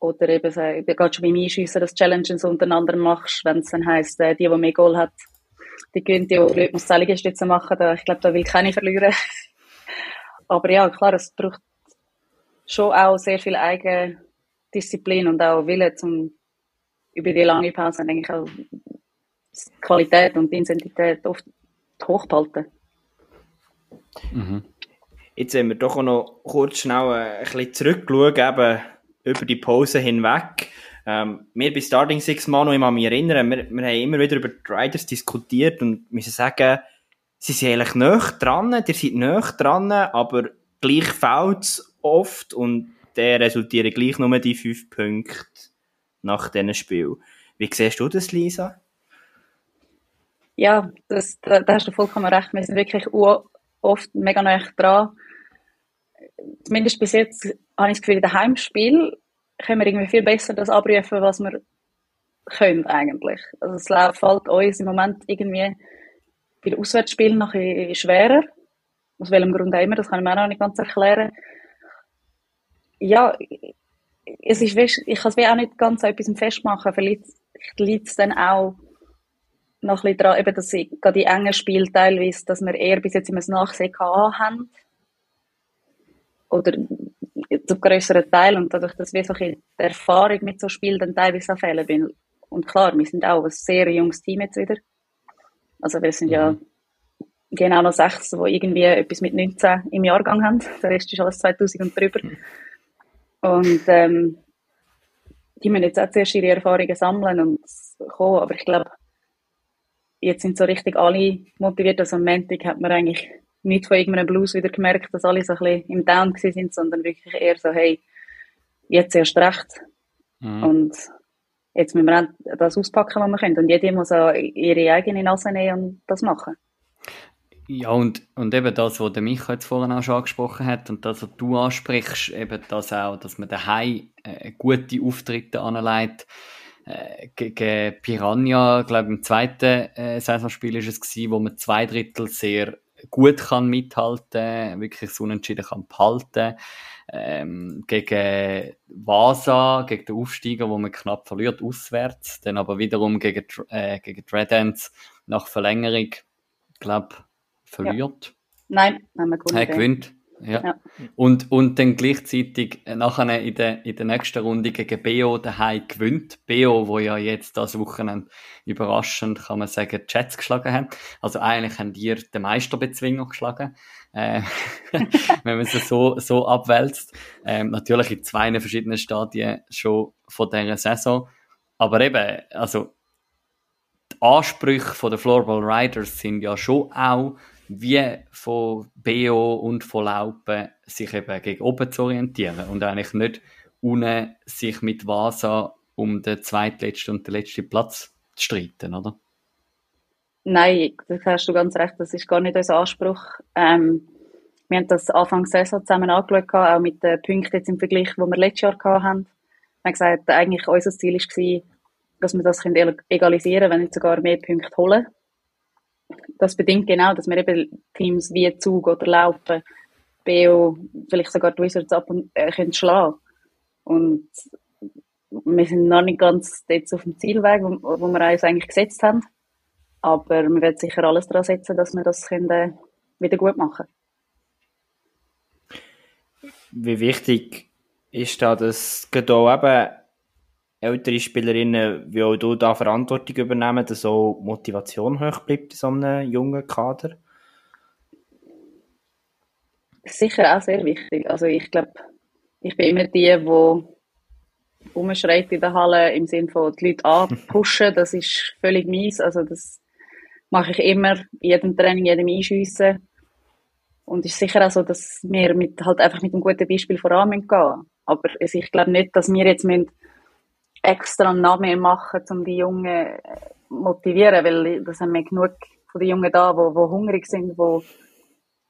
oder eben so, gerade schon beim Einschiessen, dass Challenges untereinander machst, wenn es dann heisst, äh, die, die mehr Goal hat, die gehen die, die Leute muss Liegestütze machen, da, ich glaube, da will keine verlieren. Aber ja, klar, es braucht schon auch sehr viel Eigen, Disziplin und auch Wille, zum über die lange Pause eigentlich auch Qualität und Intensität oft hochzuhalten. Mhm. Jetzt haben wir doch noch kurz schnell ein bisschen zurückschauen, eben über die Pause hinweg. Ähm, wir bei Starting Six Manu, ich kann mich erinnern, wir, wir haben immer wieder über die Riders diskutiert und müssen sagen, sie sind eigentlich näher dran, ihr seid näher dran, aber gleich fällt es oft und dann resultieren gleich nur die fünf Punkte nach diesem Spiel. Wie siehst du das, Lisa? Ja, das, da, da hast du vollkommen recht. Wir sind wirklich oft mega nah dran. Zumindest bis jetzt habe ich das Gefühl, in den Heimspiel können wir irgendwie viel besser das abrufen, was wir können eigentlich. Also es fällt uns im Moment irgendwie bei den Auswärtsspielen noch ein schwerer. Aus welchem Grund auch immer, das kann ich mir auch noch nicht ganz erklären. Ja, es ist, ich kann es auch nicht ganz an etwas festmachen. Vielleicht liegt es dann auch noch ein bisschen daran, dass ich, gerade die engen Spiele teilweise, dass wir eher bis jetzt immer das Nachsehen haben. Oder zum größeren Teil. Und dadurch, dass wir so die Erfahrung mit so Spielen dann teilweise fehlen. Bin. Und klar, wir sind auch ein sehr junges Team jetzt wieder. Also wir sind mhm. ja genau noch sechs, die irgendwie etwas mit 19 im Jahrgang haben. Der Rest ist alles 2000 und drüber. Mhm. Und ähm, die müssen jetzt auch zuerst ihre Erfahrungen sammeln und kommen. Aber ich glaube, jetzt sind so richtig alle motiviert. Also am Montag hat man eigentlich nicht von irgendeinem Blues wieder gemerkt, dass alle so ein bisschen im Down sind, sondern wirklich eher so, hey, jetzt erst recht. Mhm. Und jetzt müssen wir das auspacken, was wir können. Und jeder muss auch ihre eigene Nase nehmen und das machen. Ja, und, und eben das, was der Micha jetzt vorhin auch schon angesprochen hat und das, was du ansprichst, eben das auch, dass man daheim äh, gute Auftritte anlegt. Äh, gegen Piranha, glaube ich, im zweiten äh, Saisonspiel ist es gewesen, wo man zwei Drittel sehr gut kann mithalten, wirklich so unentschieden kann behalten. Ähm, gegen Vasa, gegen den Aufsteiger, wo man knapp verliert, auswärts. Dann aber wiederum gegen, äh, gegen Red Ends nach Verlängerung, glaube verliert. Ja. Nein, haben wir gewonnen. Er gewinnt. Ja. ja. Und, und dann gleichzeitig äh, nachher in der, in der nächsten Runde gegen BO daheim gewinnt. BO, wo ja jetzt das Wochenende überraschend, kann man sagen, die Jets geschlagen haben. Also eigentlich haben die den Meisterbezwinger geschlagen. Äh, wenn man es so, so abwälzt. Ähm, natürlich in zwei verschiedenen Stadien schon von dieser Saison. Aber eben, also, die Ansprüche der Floorball Riders sind ja schon auch wie von BO und von Laupen sich eben gegen oben zu orientieren und eigentlich nicht ohne sich mit Vasa um den zweitletzten und den letzten Platz zu streiten, oder? Nein, da hast du ganz recht, das ist gar nicht unser Anspruch. Ähm, wir haben das Anfang Saison zusammen angeschaut, auch mit den Punkten jetzt im Vergleich, die wir letztes Jahr hatten. Wir haben gesagt, eigentlich unser Ziel war, dass wir das egalisieren können, wenn nicht sogar mehr Punkte holen das bedingt genau, dass wir eben Teams wie Zug oder Laufen, BO, vielleicht sogar die Wizards ab und äh, können schlagen. Und wir sind noch nicht ganz jetzt auf dem Zielweg, wo, wo wir uns eigentlich gesetzt haben. Aber wir werden sicher alles daran setzen, dass wir das können, äh, wieder gut machen Wie wichtig ist da, dass gerade eben ältere Spielerinnen wie auch du da Verantwortung übernehmen, dass auch Motivation hoch bleibt in so einem jungen Kader? Sicher auch sehr wichtig. Also ich glaube, ich bin immer die, die umschreit in der Halle im Sinne von die Leute anpushen. Das ist völlig mies. Also das mache ich immer, in jedem Training, jedem Einschiessen. Und es ist sicher auch so, dass wir mit, halt einfach mit einem guten Beispiel voran gehen müssen. Aber ich glaube nicht, dass wir jetzt müssen extra mehr machen, um die Jungen äh, motivieren, weil das haben wir genug von den Jungen da, wo, wo hungrig sind, wo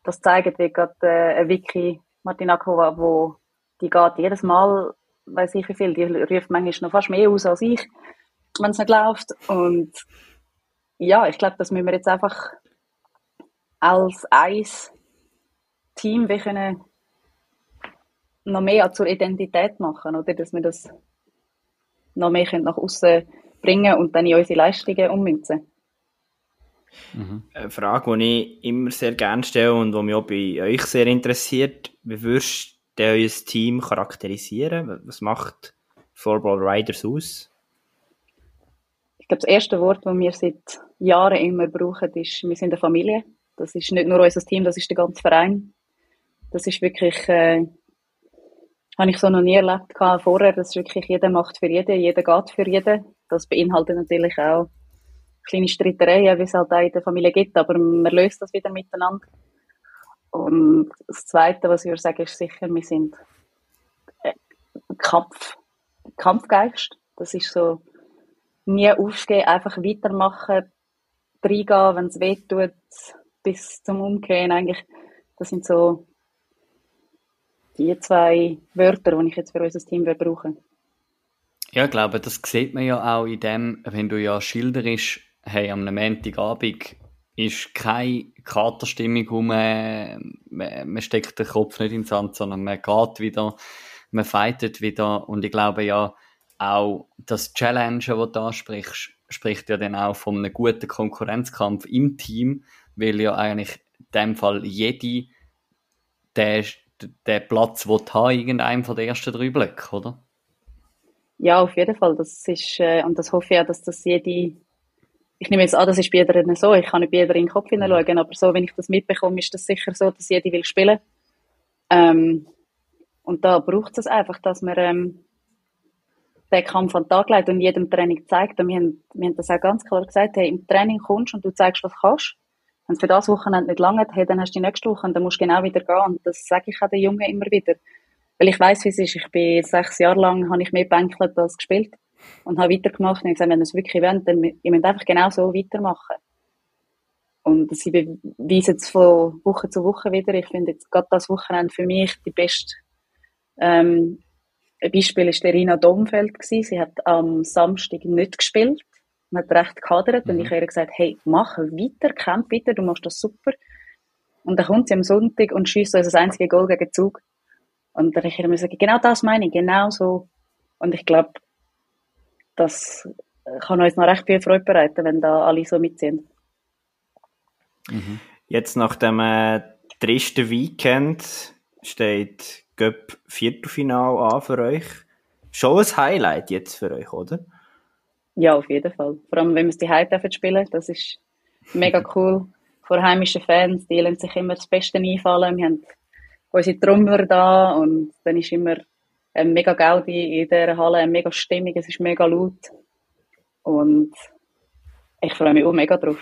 das zeigen, wie gerade äh, Vicky Martinakova, wo die geht jedes Mal, weiß ich wie viel, die ruft manchmal noch fast mehr aus als ich, wenn es nicht läuft. Und ja, ich glaube, das müssen wir jetzt einfach als eins Team wir können noch mehr zur Identität machen, oder? Dass wir das noch mehr nach außen bringen und dann in unsere Leistungen ummünzen. Mhm. Eine Frage, die ich immer sehr gerne stelle und die mich auch bei euch sehr interessiert, wie würdest du euer Team charakterisieren? Was macht Floorball Riders aus? Ich glaube, das erste Wort, das wir seit Jahren immer brauchen, ist, wir sind eine Familie. Das ist nicht nur unser Team, das ist der ganze Verein. Das ist wirklich äh, habe ich so noch nie erlebt vorher, dass wirklich jeder macht für jeden, jeder geht für jeden. Das beinhaltet natürlich auch kleine Streitereien, wie es halt auch in der Familie gibt, aber man löst das wieder miteinander. Und das Zweite, was ich würde sagen, ist sicher, wir sind äh, Kampf, Kampfgeist. Das ist so, nie aufgeben, einfach weitermachen, reingehen, wenn es weh tut, bis zum Umkehren eigentlich. Das sind so die zwei Wörter, die ich jetzt für unser Team brauchen. Ja, ich glaube, das sieht man ja auch in dem, wenn du ja schilderst, hey, am Montagabend ist keine Katerstimmung rum, man steckt den Kopf nicht in den Sand, sondern man geht wieder, man fightet wieder. Und ich glaube ja, auch das Challenge, das du ansprichst, spricht ja dann auch von einem guten Konkurrenzkampf im Team, weil ja eigentlich in dem Fall jede den, den Platz will haben, irgendeinem von den ersten drei Blöcken, oder? Ja, auf jeden Fall. Das ist, äh, und das hoffe ich auch, dass das jede, ich nehme jetzt an, das ist bei jeder so, ich kann nicht bei jeder in den Kopf hineinschauen, aber so, wenn ich das mitbekomme, ist das sicher so, dass jede will spielen. Ähm, und da braucht es einfach, dass man ähm, den Kampf an den Tag legt und jedem Training zeigt. Und wir haben, wir haben das auch ganz klar gesagt, hey, im Training kommst und du zeigst, was du kannst. Wenn es für das Wochenende nicht lange hey, dann hast du die nächste Woche und dann musst du genau wieder gehen. Und das sage ich auch den Jungen immer wieder. Weil ich weiß, wie es ist. Ich bin sechs Jahre lang, habe ich mehr bänkelt als gespielt. Und habe weitergemacht und ich gesagt, wenn ihr es wirklich wollt, dann ihr müsst einfach genau so weitermachen. Und sie beweisen es von Woche zu Woche wieder. Ich finde jetzt gerade das Wochenende für mich die beste ähm, ein Beispiel war Rina Domfeld. Sie hat am Samstag nicht gespielt und hat recht gehadert. Mhm. Und ich habe ihr gesagt, hey, mach weiter, kämpf weiter, du machst das super. Und dann kommt sie am Sonntag und schießt uns das einzige Goal gegen Zug. Und dann habe ich ihr gesagt, genau das meine ich, genau so. Und ich glaube, das kann uns noch recht viel Freude bereiten, wenn da alle so mitziehen. Mhm. Jetzt nach dem äh, dritten Weekend steht Göpp Viertelfinal an für euch. Schon ein Highlight jetzt für euch, oder? Ja, auf jeden Fall. Vor allem, wenn wir es die Heim spielen, das ist mega cool. Vor heimischen Fans, die lassen sich immer das Beste einfallen. Wir haben unsere Trommler da und dann ist immer ein mega Gaudi in dieser Halle, eine mega Stimmung, es ist mega laut. Und ich freue mich auch mega drauf.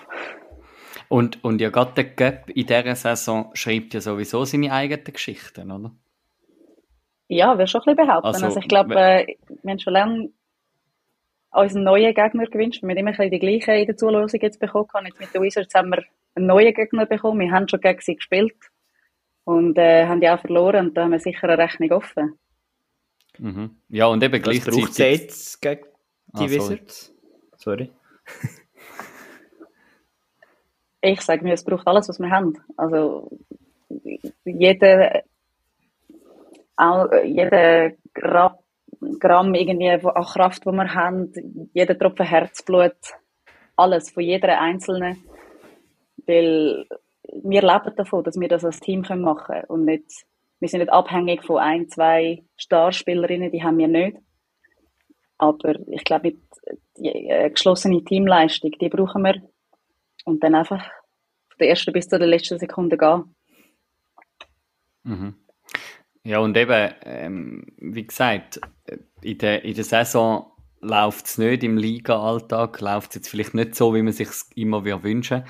Und, und ja, gerade der Göpp in dieser Saison schreibt ja sowieso seine eigenen Geschichten, oder? Ja, würde schon ein bisschen behaupten. Also, also ich glaube, äh, wir haben schon lange unseren neuen Gegner gewünscht. Wir haben immer ein bisschen die gleichen in der Zulosung jetzt bekommen. Jetzt mit den Wizards haben wir einen neuen Gegner bekommen. Wir haben schon gegen sie gespielt und äh, haben die auch verloren und da haben wir sicher eine Rechnung offen. Mhm. Ja, und eben gleichzeitig... Was braucht jetzt gegen die ah, Wizards? Sorry. ich sage mir, es braucht alles, was wir haben. Also jeder auch äh, jeder Gramm irgendwie an Kraft, die wir haben, jeder Tropfen Herzblut, alles von jeder Einzelnen. Weil wir leben davon, dass wir das als Team machen können und nicht, wir sind nicht abhängig von ein, zwei Starspielerinnen, die haben wir nicht. Aber ich glaube, die, äh, geschlossene Teamleistung, die brauchen wir. Und dann einfach von der ersten bis zur letzten Sekunde gehen. Mhm. Ja, und eben, ähm, wie gesagt, in der, in der Saison läuft es nicht im Liga-Alltag, läuft es jetzt vielleicht nicht so, wie man sich immer wünschen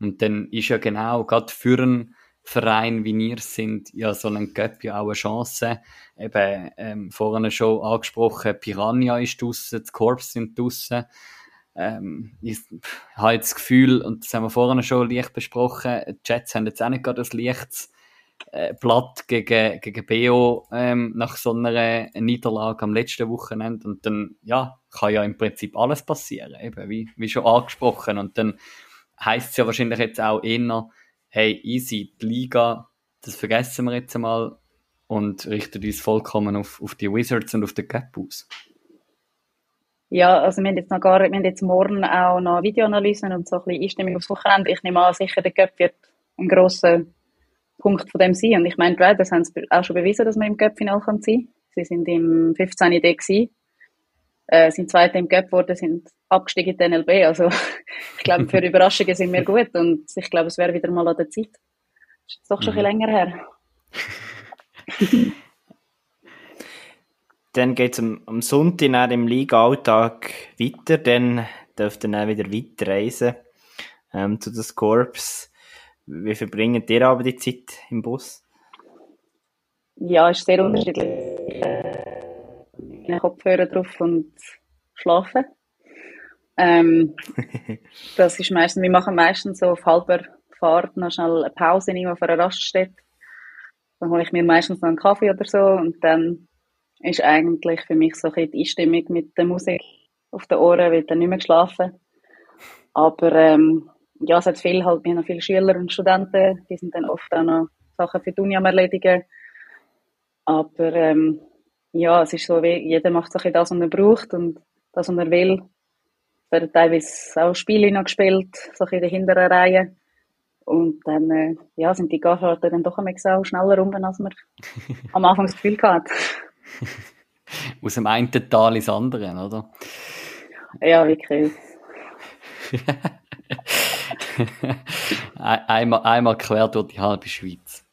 Und dann ist ja genau, gerade für einen Verein wie wir sind, ja so ein Göpp ja auch eine Chance. Eben, ähm, vorhin schon angesprochen, Piranha ist draussen, die Corps sind draussen. Ähm, ich habe jetzt das Gefühl, und das haben wir vorhin schon leicht besprochen, die Jets haben jetzt auch nicht gerade das Licht äh, Blatt gegen, gegen BO ähm, nach so einer Niederlage am letzten Wochenende. Und dann, ja, kann ja im Prinzip alles passieren, eben, wie, wie schon angesprochen. Und dann heisst es ja wahrscheinlich jetzt auch eher, hey, easy, die Liga, das vergessen wir jetzt einmal und richten uns vollkommen auf, auf die Wizards und auf den Cap aus. Ja, also wir haben jetzt noch gar, wir haben jetzt morgen auch noch Videoanalysen und so ein bisschen Einstimmung aufs Wochenende. Ich nehme an, sicher der Cup wird ein grosser Punkt von dem sein. Und ich meine, die Raiders haben es auch schon bewiesen, dass man im Cup-Final sein kann. Sie sind im 15. D gewesen, äh, sind Zweiter im Cup geworden, sind abgestiegen in die NLB. Also ich glaube, für Überraschungen sind wir gut und ich glaube, es wäre wieder mal an der Zeit. Das ist doch schon mhm. ein bisschen länger her. dann geht es am, am Sonntag im Liga-Alltag weiter. Dann dürft ihr dann wieder weiterreisen ähm, zu den Corps. Wie verbringen ihr aber die Zeit im Bus? Ja, ist sehr unterschiedlich. Ich Kopfhörer drauf und schlafen. Ähm, das ist meistens, wir machen meistens so auf halber Fahrt noch schnell eine Pause irgendwo auf einer Raststätte. Dann hole ich mir meistens noch einen Kaffee oder so und dann ist eigentlich für mich so ein die Einstimmung mit der Musik auf den Ohren, wird dann nicht mehr geschlafen. Aber ähm, ja, es hat viel halt, wir haben noch viele Schüler und Studenten, die sind dann oft auch noch Sachen für die Uni am erledigen. Aber ähm, ja, es ist so, wie jeder macht so ein bisschen das, was er braucht und das, was er will. Es werden teilweise auch Spiele noch gespielt, so ein bisschen in der hinteren Reihe. Und dann äh, ja, sind die Garfahrten dann doch auch schneller rum, als man am Anfang das Gefühl hatte. Aus dem einen Tal ins andere, oder? Ja, wirklich. einmal, einmal quer durch die halbe Schweiz.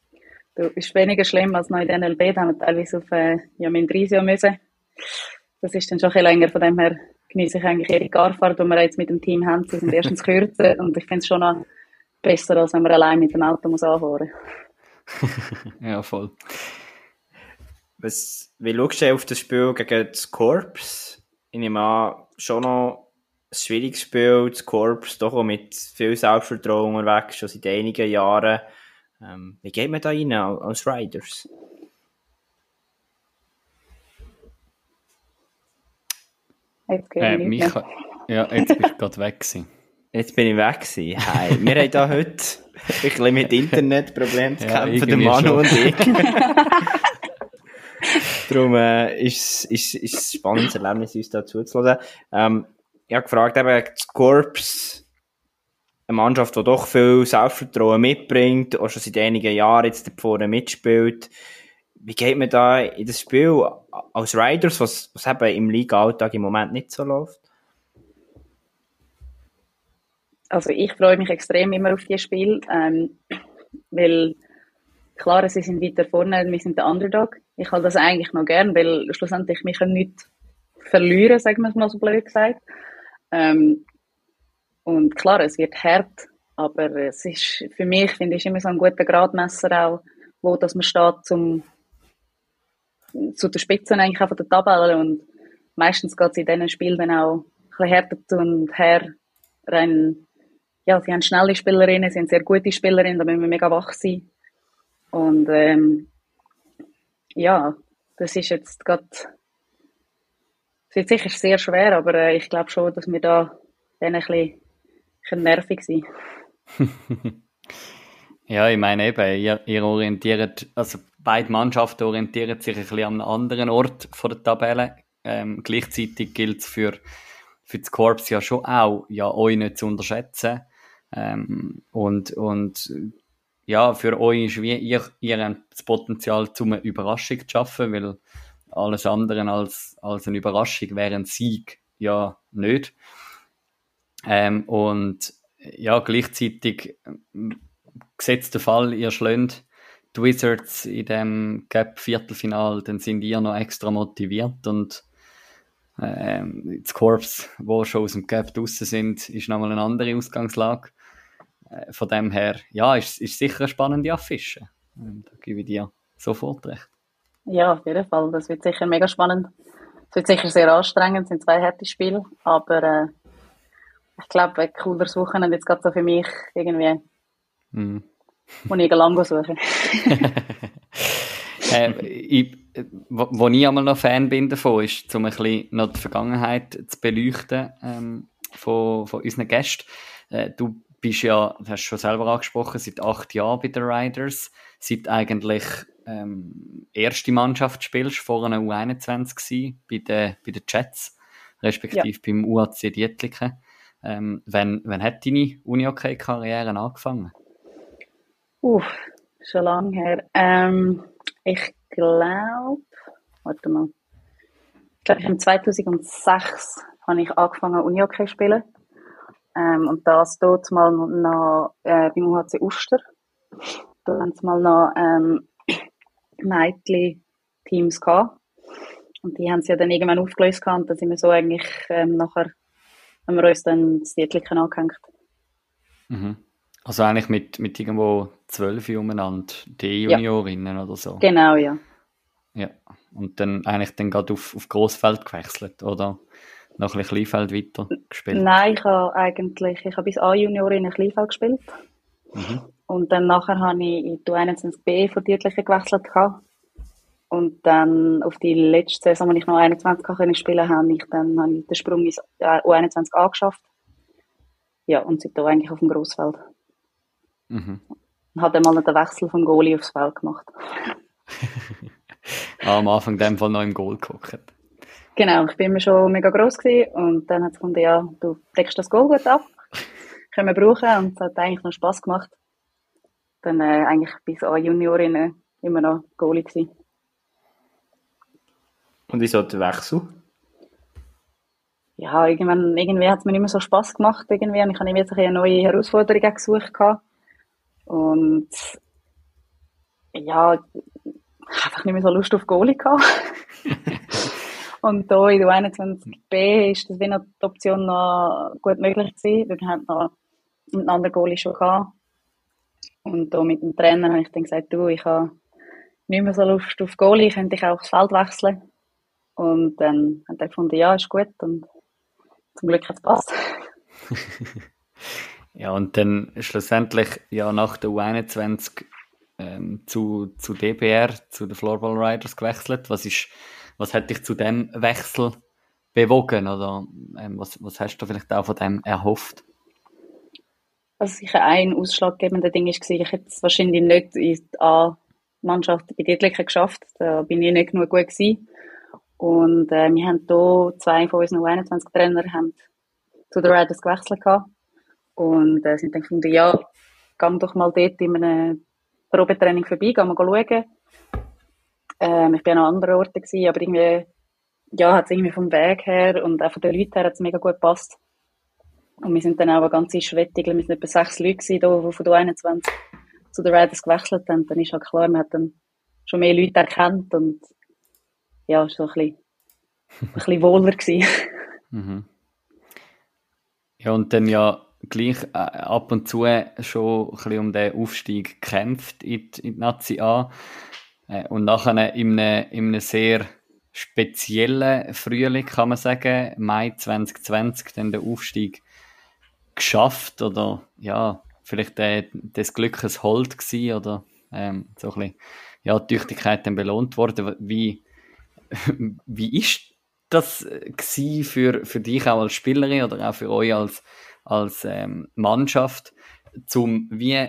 Du, ist weniger schlimm als noch in der NLB, da haben wir teilweise auf äh, ja, Mindrisio müssen. Das ist dann schon ein bisschen länger, von dem her genieße ich eigentlich jede Garfahrt, die wir jetzt mit dem Team haben. Sie sind erstens kürzer und ich finde es schon noch besser, als wenn man allein mit dem Auto muss anfahren Ja, voll. Was, wie schaust du auf das Spiel gegen das Corps? Ich nehme an, schon noch ein schwieriges Spiel, das Corps doch auch mit viel Selbstvertrauen unterwegs, schon seit einigen Jahren. Ähm, wie geht man da rein als Riders? Jetzt äh, Micha, ja, jetzt bist du gerade weg gewesen. Jetzt bin ich weg gewesen. Hi. Wir haben da heute ein bisschen mit Internetproblemen zu kämpfen, ja, der Manu schon. und ich. Darum äh, ist, ist, ist es ein spannendes Erlebnis, uns da zuzuhören. Ähm, ich habe gefragt, eben, Corps, eine Mannschaft, die doch viel Selbstvertrauen mitbringt, auch schon seit einigen Jahren jetzt vorne mitspielt. Wie geht man da in das Spiel als Riders, was, was eben im Liga-Alltag im Moment nicht so läuft? also ich freue mich extrem immer auf dieses Spiel, ähm, weil klar, sie sind weiter vorne, wir sind der Underdog. Ich habe das eigentlich noch gern, weil schlussendlich wir können nicht verlieren, sagen wir es mal so blöd gesagt. Ähm, und klar, es wird hart, aber es ist für mich, finde ich, immer so ein guter Gradmesser auch, wo dass man steht zum zu der Spitze eigentlich auch von der Tabelle und meistens geht es in diesen Spielen dann auch ein bisschen härter und her rein ja, sie haben schnelle Spielerinnen, sie haben sehr gute Spielerinnen, da müssen wir mega wach sein. Und ähm, ja, das ist jetzt gerade, es wird sicher sehr schwer, aber äh, ich glaube schon, dass wir da dann ein bisschen, nervig sind. ja, ich meine eben, ihr, ihr orientiert, also beide Mannschaften orientieren sich ein bisschen an einem anderen Ort von der Tabelle. Ähm, gleichzeitig gilt es für, für das Korps ja schon auch, ja, euch nicht zu unterschätzen. Ähm, und, und ja, für euch ist wie ihr, ihr habt das Potenzial, zum eine Überraschung zu schaffen, weil alles andere als, als eine Überraschung wäre ein Sieg ja nicht. Ähm, und ja, gleichzeitig gesetzt der Fall, ihr schlägt die Wizards in dem Gap-Viertelfinal, dann sind ihr noch extra motiviert und ähm, das Corps, wo schon aus dem Gap draußen sind, ist nochmal eine andere Ausgangslage. Äh, von dem her, ja, ist, ist sicher eine spannende Affische. Ähm, da gebe ich dir sofort recht. Ja, auf jeden Fall. Das wird sicher mega spannend. Es wird sicher sehr anstrengend, es sind zwei harte Spiele, aber äh, ich glaube, ein cooleres Wochenende jetzt gerade so für mich irgendwie, mm. muss ich lang suchen. äh, ich, wo, wo ich einmal noch Fan bin davon, ist, um ein bisschen noch die Vergangenheit zu beleuchten ähm, von, von unseren Gästen. Äh, du bist ja, du hast schon selber angesprochen, seit acht Jahren bei den Riders, seit eigentlich ähm, erste Mannschaft spielst, vor einer U21 gewesen, bei den, bei den Jets, respektive ja. beim UAC Dietliken. Ähm, wann, wann hat deine Uni-OK-Karriere angefangen? Uff, schon lange her. Ähm, ich glaube, warte mal, ich glaube, im 2006 habe ich angefangen, Uni-OK zu spielen. Ähm, und das dort mal noch äh, beim UHC Uster. Da haben sie mal noch ähm, Mädchen-Teams gehabt. Und die haben sie ja dann irgendwann aufgelöst gehabt und dann sind wir so eigentlich ähm, nachher, haben wir uns dann das Dietliken angehängt. Mhm. Also eigentlich mit, mit irgendwo zwölf umeinander, die Juniorinnen ja. oder so? Genau, ja. Ja, und dann eigentlich dann gerade auf, auf Grossfeld gewechselt, oder? noch ein bisschen Kleinfeld weiter gespielt? Nein, ich habe eigentlich, ich habe bis A-Junior in Kleinfeld gespielt. Mhm. Und dann nachher habe ich in die 21B von Dietlichen gewechselt. Gehabt. Und dann auf die letzte Saison, als ich noch 21 können spielen konnte, habe ich dann habe ich den Sprung ins äh, U21 angeschafft. Ja, und seitdem eigentlich auf dem Grossfeld. Mhm. Und habe dann mal noch den Wechsel vom Goalie aufs Feld gemacht. Ah, am Anfang in dem Fall noch im Goal geguckt. Genau, ich bin immer schon mega gross gewesen und dann hat es gefunden, ja, du deckst das Goal gut ab, können wir brauchen und es hat eigentlich noch Spass gemacht. Dann äh, eigentlich bis an Juniorinnen immer noch Goalie gewesen. Und wieso der Wechsel? Ja, irgendwann, irgendwie hat es mir nicht mehr so Spass gemacht irgendwie und ich habe jetzt eine neue Herausforderung gesucht gehabt. und ja, einfach nicht mehr so Lust auf Goalie gehabt. Und da in der 21b ist das wie noch die Option noch gut möglich gewesen, wir haben noch einen anderen Goalie schon gehabt. Und da mit dem Trainer habe ich dann gesagt, du, ich habe nicht mehr so Lust auf Goalie, könnte ich auch das Feld wechseln. Und dann hat er gefunden, ja, ist gut und zum Glück hat es passt. ja, und dann schlussendlich ja nach der U21 ähm, zu, zu DBR, zu den Floorball Riders gewechselt. Was ist was hat dich zu dem Wechsel bewogen? Oder ähm, was, was hast du vielleicht auch von dem erhofft? Also sicher ein ausschlaggebender Ding war, ich hätte es wahrscheinlich nicht in die A-Mannschaft bei Dietliken geschafft. Da bin ich nicht genug gut gewesen. Und äh, wir haben hier zwei von unseren 21 Trainern zu den Riders gewechselt gehabt. Und äh, sind dann gefunden, ja, geh doch mal dort in einem Probetraining vorbei, geh mal schauen. Ähm, ich war an anderen Orten, gewesen, aber irgendwie, ja, hat es irgendwie vom Weg her und auch von den Leuten her hat es mega gut gepasst. Und wir sind dann auch eine ganze Schwettige, wir sind etwa sechs Leute gewesen, die von der 21 zu den Riders gewechselt haben. Dann ist halt klar, man hat dann schon mehr Leute erkannt und ja, so ein bisschen, ein bisschen wohler gewesen. Mhm. Ja, und dann ja gleich äh, ab und zu schon ein bisschen um den Aufstieg gekämpft in die, in die Nazi A. Äh, und nachher in einem, in einem sehr speziellen Frühling, kann man sagen, Mai 2020, dann der Aufstieg geschafft oder ja, vielleicht äh, des Glückes Hold gewesen oder ähm, so ein bisschen, ja, Tüchtigkeit dann belohnt worden. Wie, wie ist das für, für dich auch als Spielerin oder auch für euch als, als ähm, Mannschaft, zum wie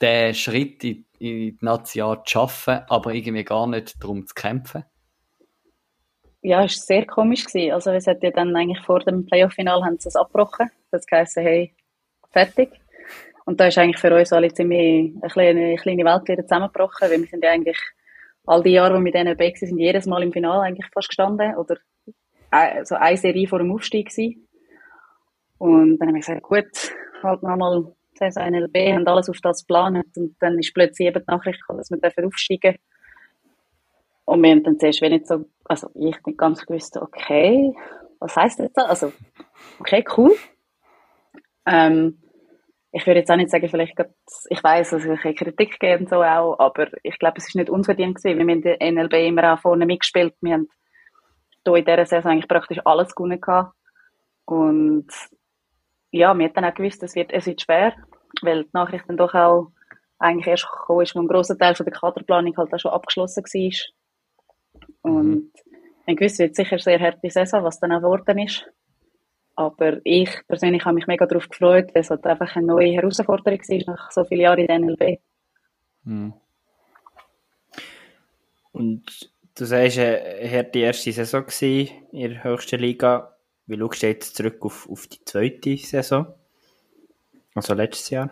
den Schritt in in die Nazi zu schaffen, aber irgendwie gar nicht darum zu kämpfen? Ja, es war sehr komisch. Gewesen. Also es hat ja dann eigentlich vor dem Playoff-Final haben sie es abgebrochen. Das heisst, hey, fertig. Und da ist eigentlich für uns alle ziemlich eine kleine, eine kleine Welt wieder zusammengebrochen, weil wir sind ja eigentlich all die Jahre, wo wir mit denen weg sind, jedes Mal im Finale eigentlich fast gestanden oder also eine Serie vor dem Aufstieg gewesen. Und dann haben wir gesagt, gut, halt noch mal Saison NLB, haben alles auf das geplant und dann ist plötzlich eben die Nachricht gekommen, dass wir dürfen aufsteigen Und wir haben dann zuerst nicht so, also ich nicht ganz gewusst, okay, was heisst das? Also, okay, cool. Ähm, ich würde jetzt auch nicht sagen, vielleicht grad, ich weiß, dass es Kritik gibt und so auch, aber ich glaube, es ist nicht unverdient gewesen. Wir haben der NLB immer auch vorne mitgespielt. Wir haben hier in dieser Saison eigentlich praktisch alles gewonnen gehabt. Und ja, wir haben dann auch gewusst, es wird, es wird schwer, weil die Nachricht dann doch auch eigentlich erst gekommen ist, wo ein grosser Teil von der Kaderplanung halt auch schon abgeschlossen war. Und mhm. wir gewusst, es wird sicher eine sehr harte Saison, was dann auch geworden ist. Aber ich persönlich habe mich mega darauf gefreut, weil es halt einfach eine neue Herausforderung war nach so vielen Jahren in der NLB. Mhm. Und du sagst, es war die erste Saison in der höchsten Liga. Wie schaust du jetzt zurück auf, auf die zweite Saison? Also letztes Jahr?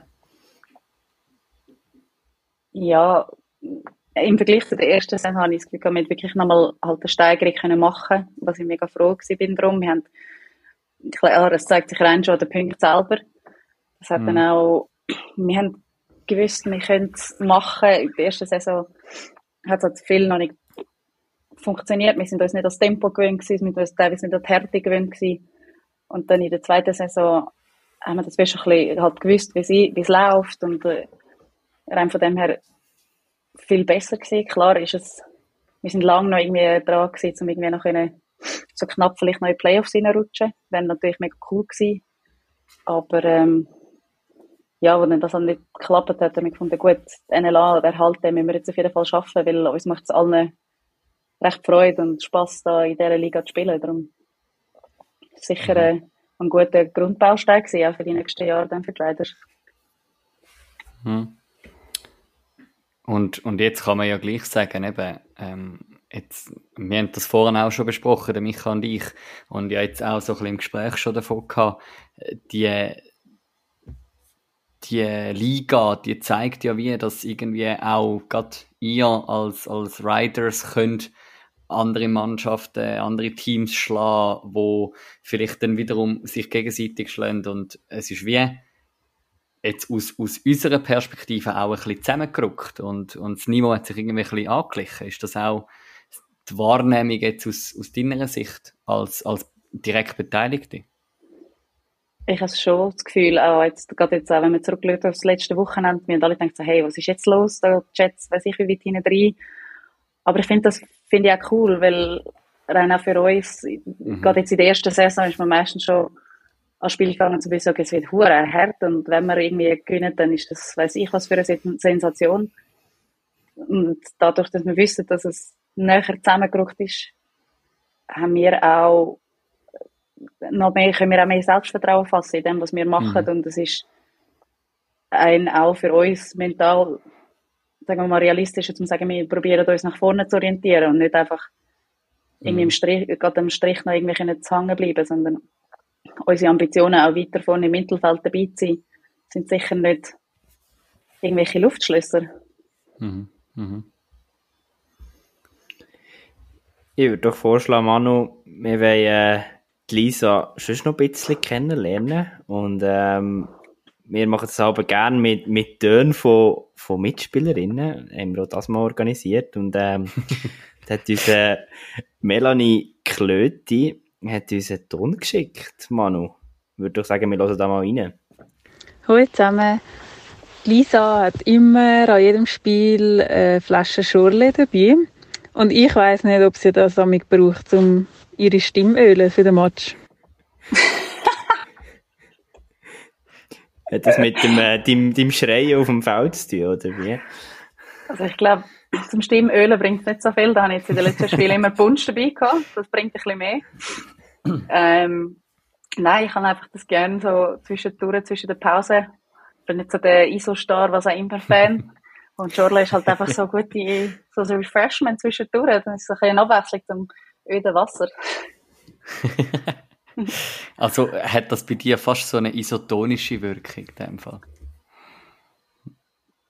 Ja, im Vergleich zu der ersten Saison habe ich das Gefühl, wir haben wirklich nochmal halt eine Steigerung können machen was ich mega froh war drum. Wir haben, klar, es zeigt sich rein schon an den Punkt selber. Das hat mhm. dann auch, wir haben gewusst, wir können es machen. In der ersten Saison hat es halt viel noch nicht funktioniert. Wir sind uns nicht das Tempo gewöhnt gewesen, wir sind uns teilweise nicht an die Härte gewöhnt gewesen. Und dann in der zweiten Saison haben wir das ein bisschen halt gewusst, wie es läuft und äh, rein von dem her viel besser gewesen. Klar ist es, wir sind lange noch irgendwie dran gewesen, um irgendwie noch können, so knapp vielleicht noch in die Playoffs reinrutschen. Wäre natürlich mega cool gewesen. Aber, ähm, ja, wenn das dann nicht geklappt hat, haben wir gefunden, gut, NLA oder erhalten müssen wir jetzt auf jeden Fall schaffen, weil uns macht es allen recht Freude und Spass da in dieser Liga zu spielen. Darum sicher ein guter Grundbaustein gewesen, auch für die nächsten Jahre dann für die Riders. Hm. Und, und jetzt kann man ja gleich sagen, eben, ähm, jetzt, wir haben das vorhin auch schon besprochen, der Micha und ich, und ja jetzt auch so ein bisschen im Gespräch schon davon gehabt, die, die Liga, die zeigt ja wie, dass irgendwie auch gerade ihr als, als Riders könnt andere Mannschaften, andere Teams schlagen, wo vielleicht dann wiederum sich gegenseitig schlagen und es ist wie jetzt aus, aus unserer Perspektive auch ein bisschen zusammengerückt und, und das Niveau hat sich irgendwie ein bisschen angeglichen. Ist das auch die Wahrnehmung jetzt aus, aus deiner Sicht als, als direkt Beteiligte? Ich habe schon das Gefühl, auch jetzt, gerade jetzt auch, wenn wir zurückschauen auf das letzte Wochenende, wir haben alle gedacht, so, hey, was ist jetzt los? Da Jets, weiß ich, wie weit hinten rein. Aber ich finde das, finde ich auch cool, weil rein auch für uns, mhm. gerade jetzt in der ersten Saison ist man meistens schon ans Spiel gegangen, zu wissen, okay, es wird hure hart und wenn wir irgendwie gewinnen, dann ist das, weiß ich, was für eine Sensation. Und dadurch, dass wir wissen, dass es näher zusammengerückt ist, haben wir auch noch mehr, können wir auch mehr Selbstvertrauen fassen in dem, was wir machen. Mhm. Und es ist ein, auch für uns mental, sagen wir mal, realistisch, zu sagen, wir probieren uns nach vorne zu orientieren und nicht einfach mhm. irgendwie im Strich, gerade am Strich noch irgendwie zu hängen bleiben, sondern unsere Ambitionen auch weiter vorne im Mittelfeld dabei zu sein, sind sicher nicht irgendwelche Luftschlösser. Mhm. Mhm. Ich würde doch vorschlagen, Manu, wir wollen äh, Lisa schon noch ein bisschen kennenlernen. Und ähm, wir machen das aber gerne mit, mit Tönen von, von Mitspielerinnen. Haben wir auch das mal organisiert. Und ähm, da hat uns äh, Melanie Klöti hat uns einen Ton geschickt, Manu. Ich würde doch sagen, wir hören da mal rein. Hallo zusammen. Lisa hat immer an jedem Spiel eine Flasche Schorle dabei. Und ich weiß nicht, ob sie das damit braucht, um ihre Stimmöle für den Match. Hat das mit dem, äh, dem, dem Schreien auf dem Feld zu tun, oder wie? Also ich glaube, zum Stimmölen bringt es nicht so viel. Da habe ich jetzt in den letzten Spielen immer Punsch dabei gehabt. Das bringt ein bisschen mehr. Ähm, nein, ich habe einfach das gerne so zwischendurch, zwischen der Pause. Ich bin nicht so der ISO-Star, was auch immer Fan. Und Jorle ist halt einfach so gute, so ein Refreshment zwischendurch. Dann ist es ein bisschen Abwechslung zum öden Wasser. also hat das bei dir fast so eine isotonische Wirkung in dem Fall?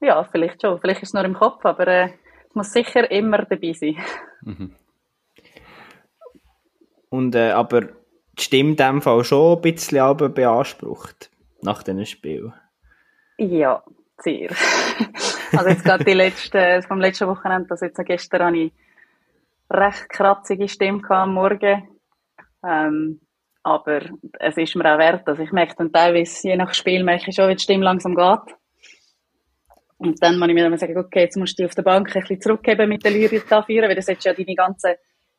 Ja, vielleicht schon. Vielleicht ist es nur im Kopf, aber äh, es muss sicher immer dabei sein. Mhm. Und äh, aber die Stimme in dem Fall schon ein bisschen beansprucht nach diesem Spiel? Ja, sehr. also jetzt gerade die letzte, vom letzten Wochenende, also jetzt gestern habe ich recht kratzige Stimme am Morgen. Ähm, aber es ist mir auch wert. Also ich merke dann teilweise, je nach Spiel, merke ich schon, wie die Stimme langsam geht. Und dann muss ich mir dann sagen, okay, jetzt musst du dich auf der Bank ein bisschen zurückgeben mit den Lyrik da führen, weil das jetzt ja deine ganzen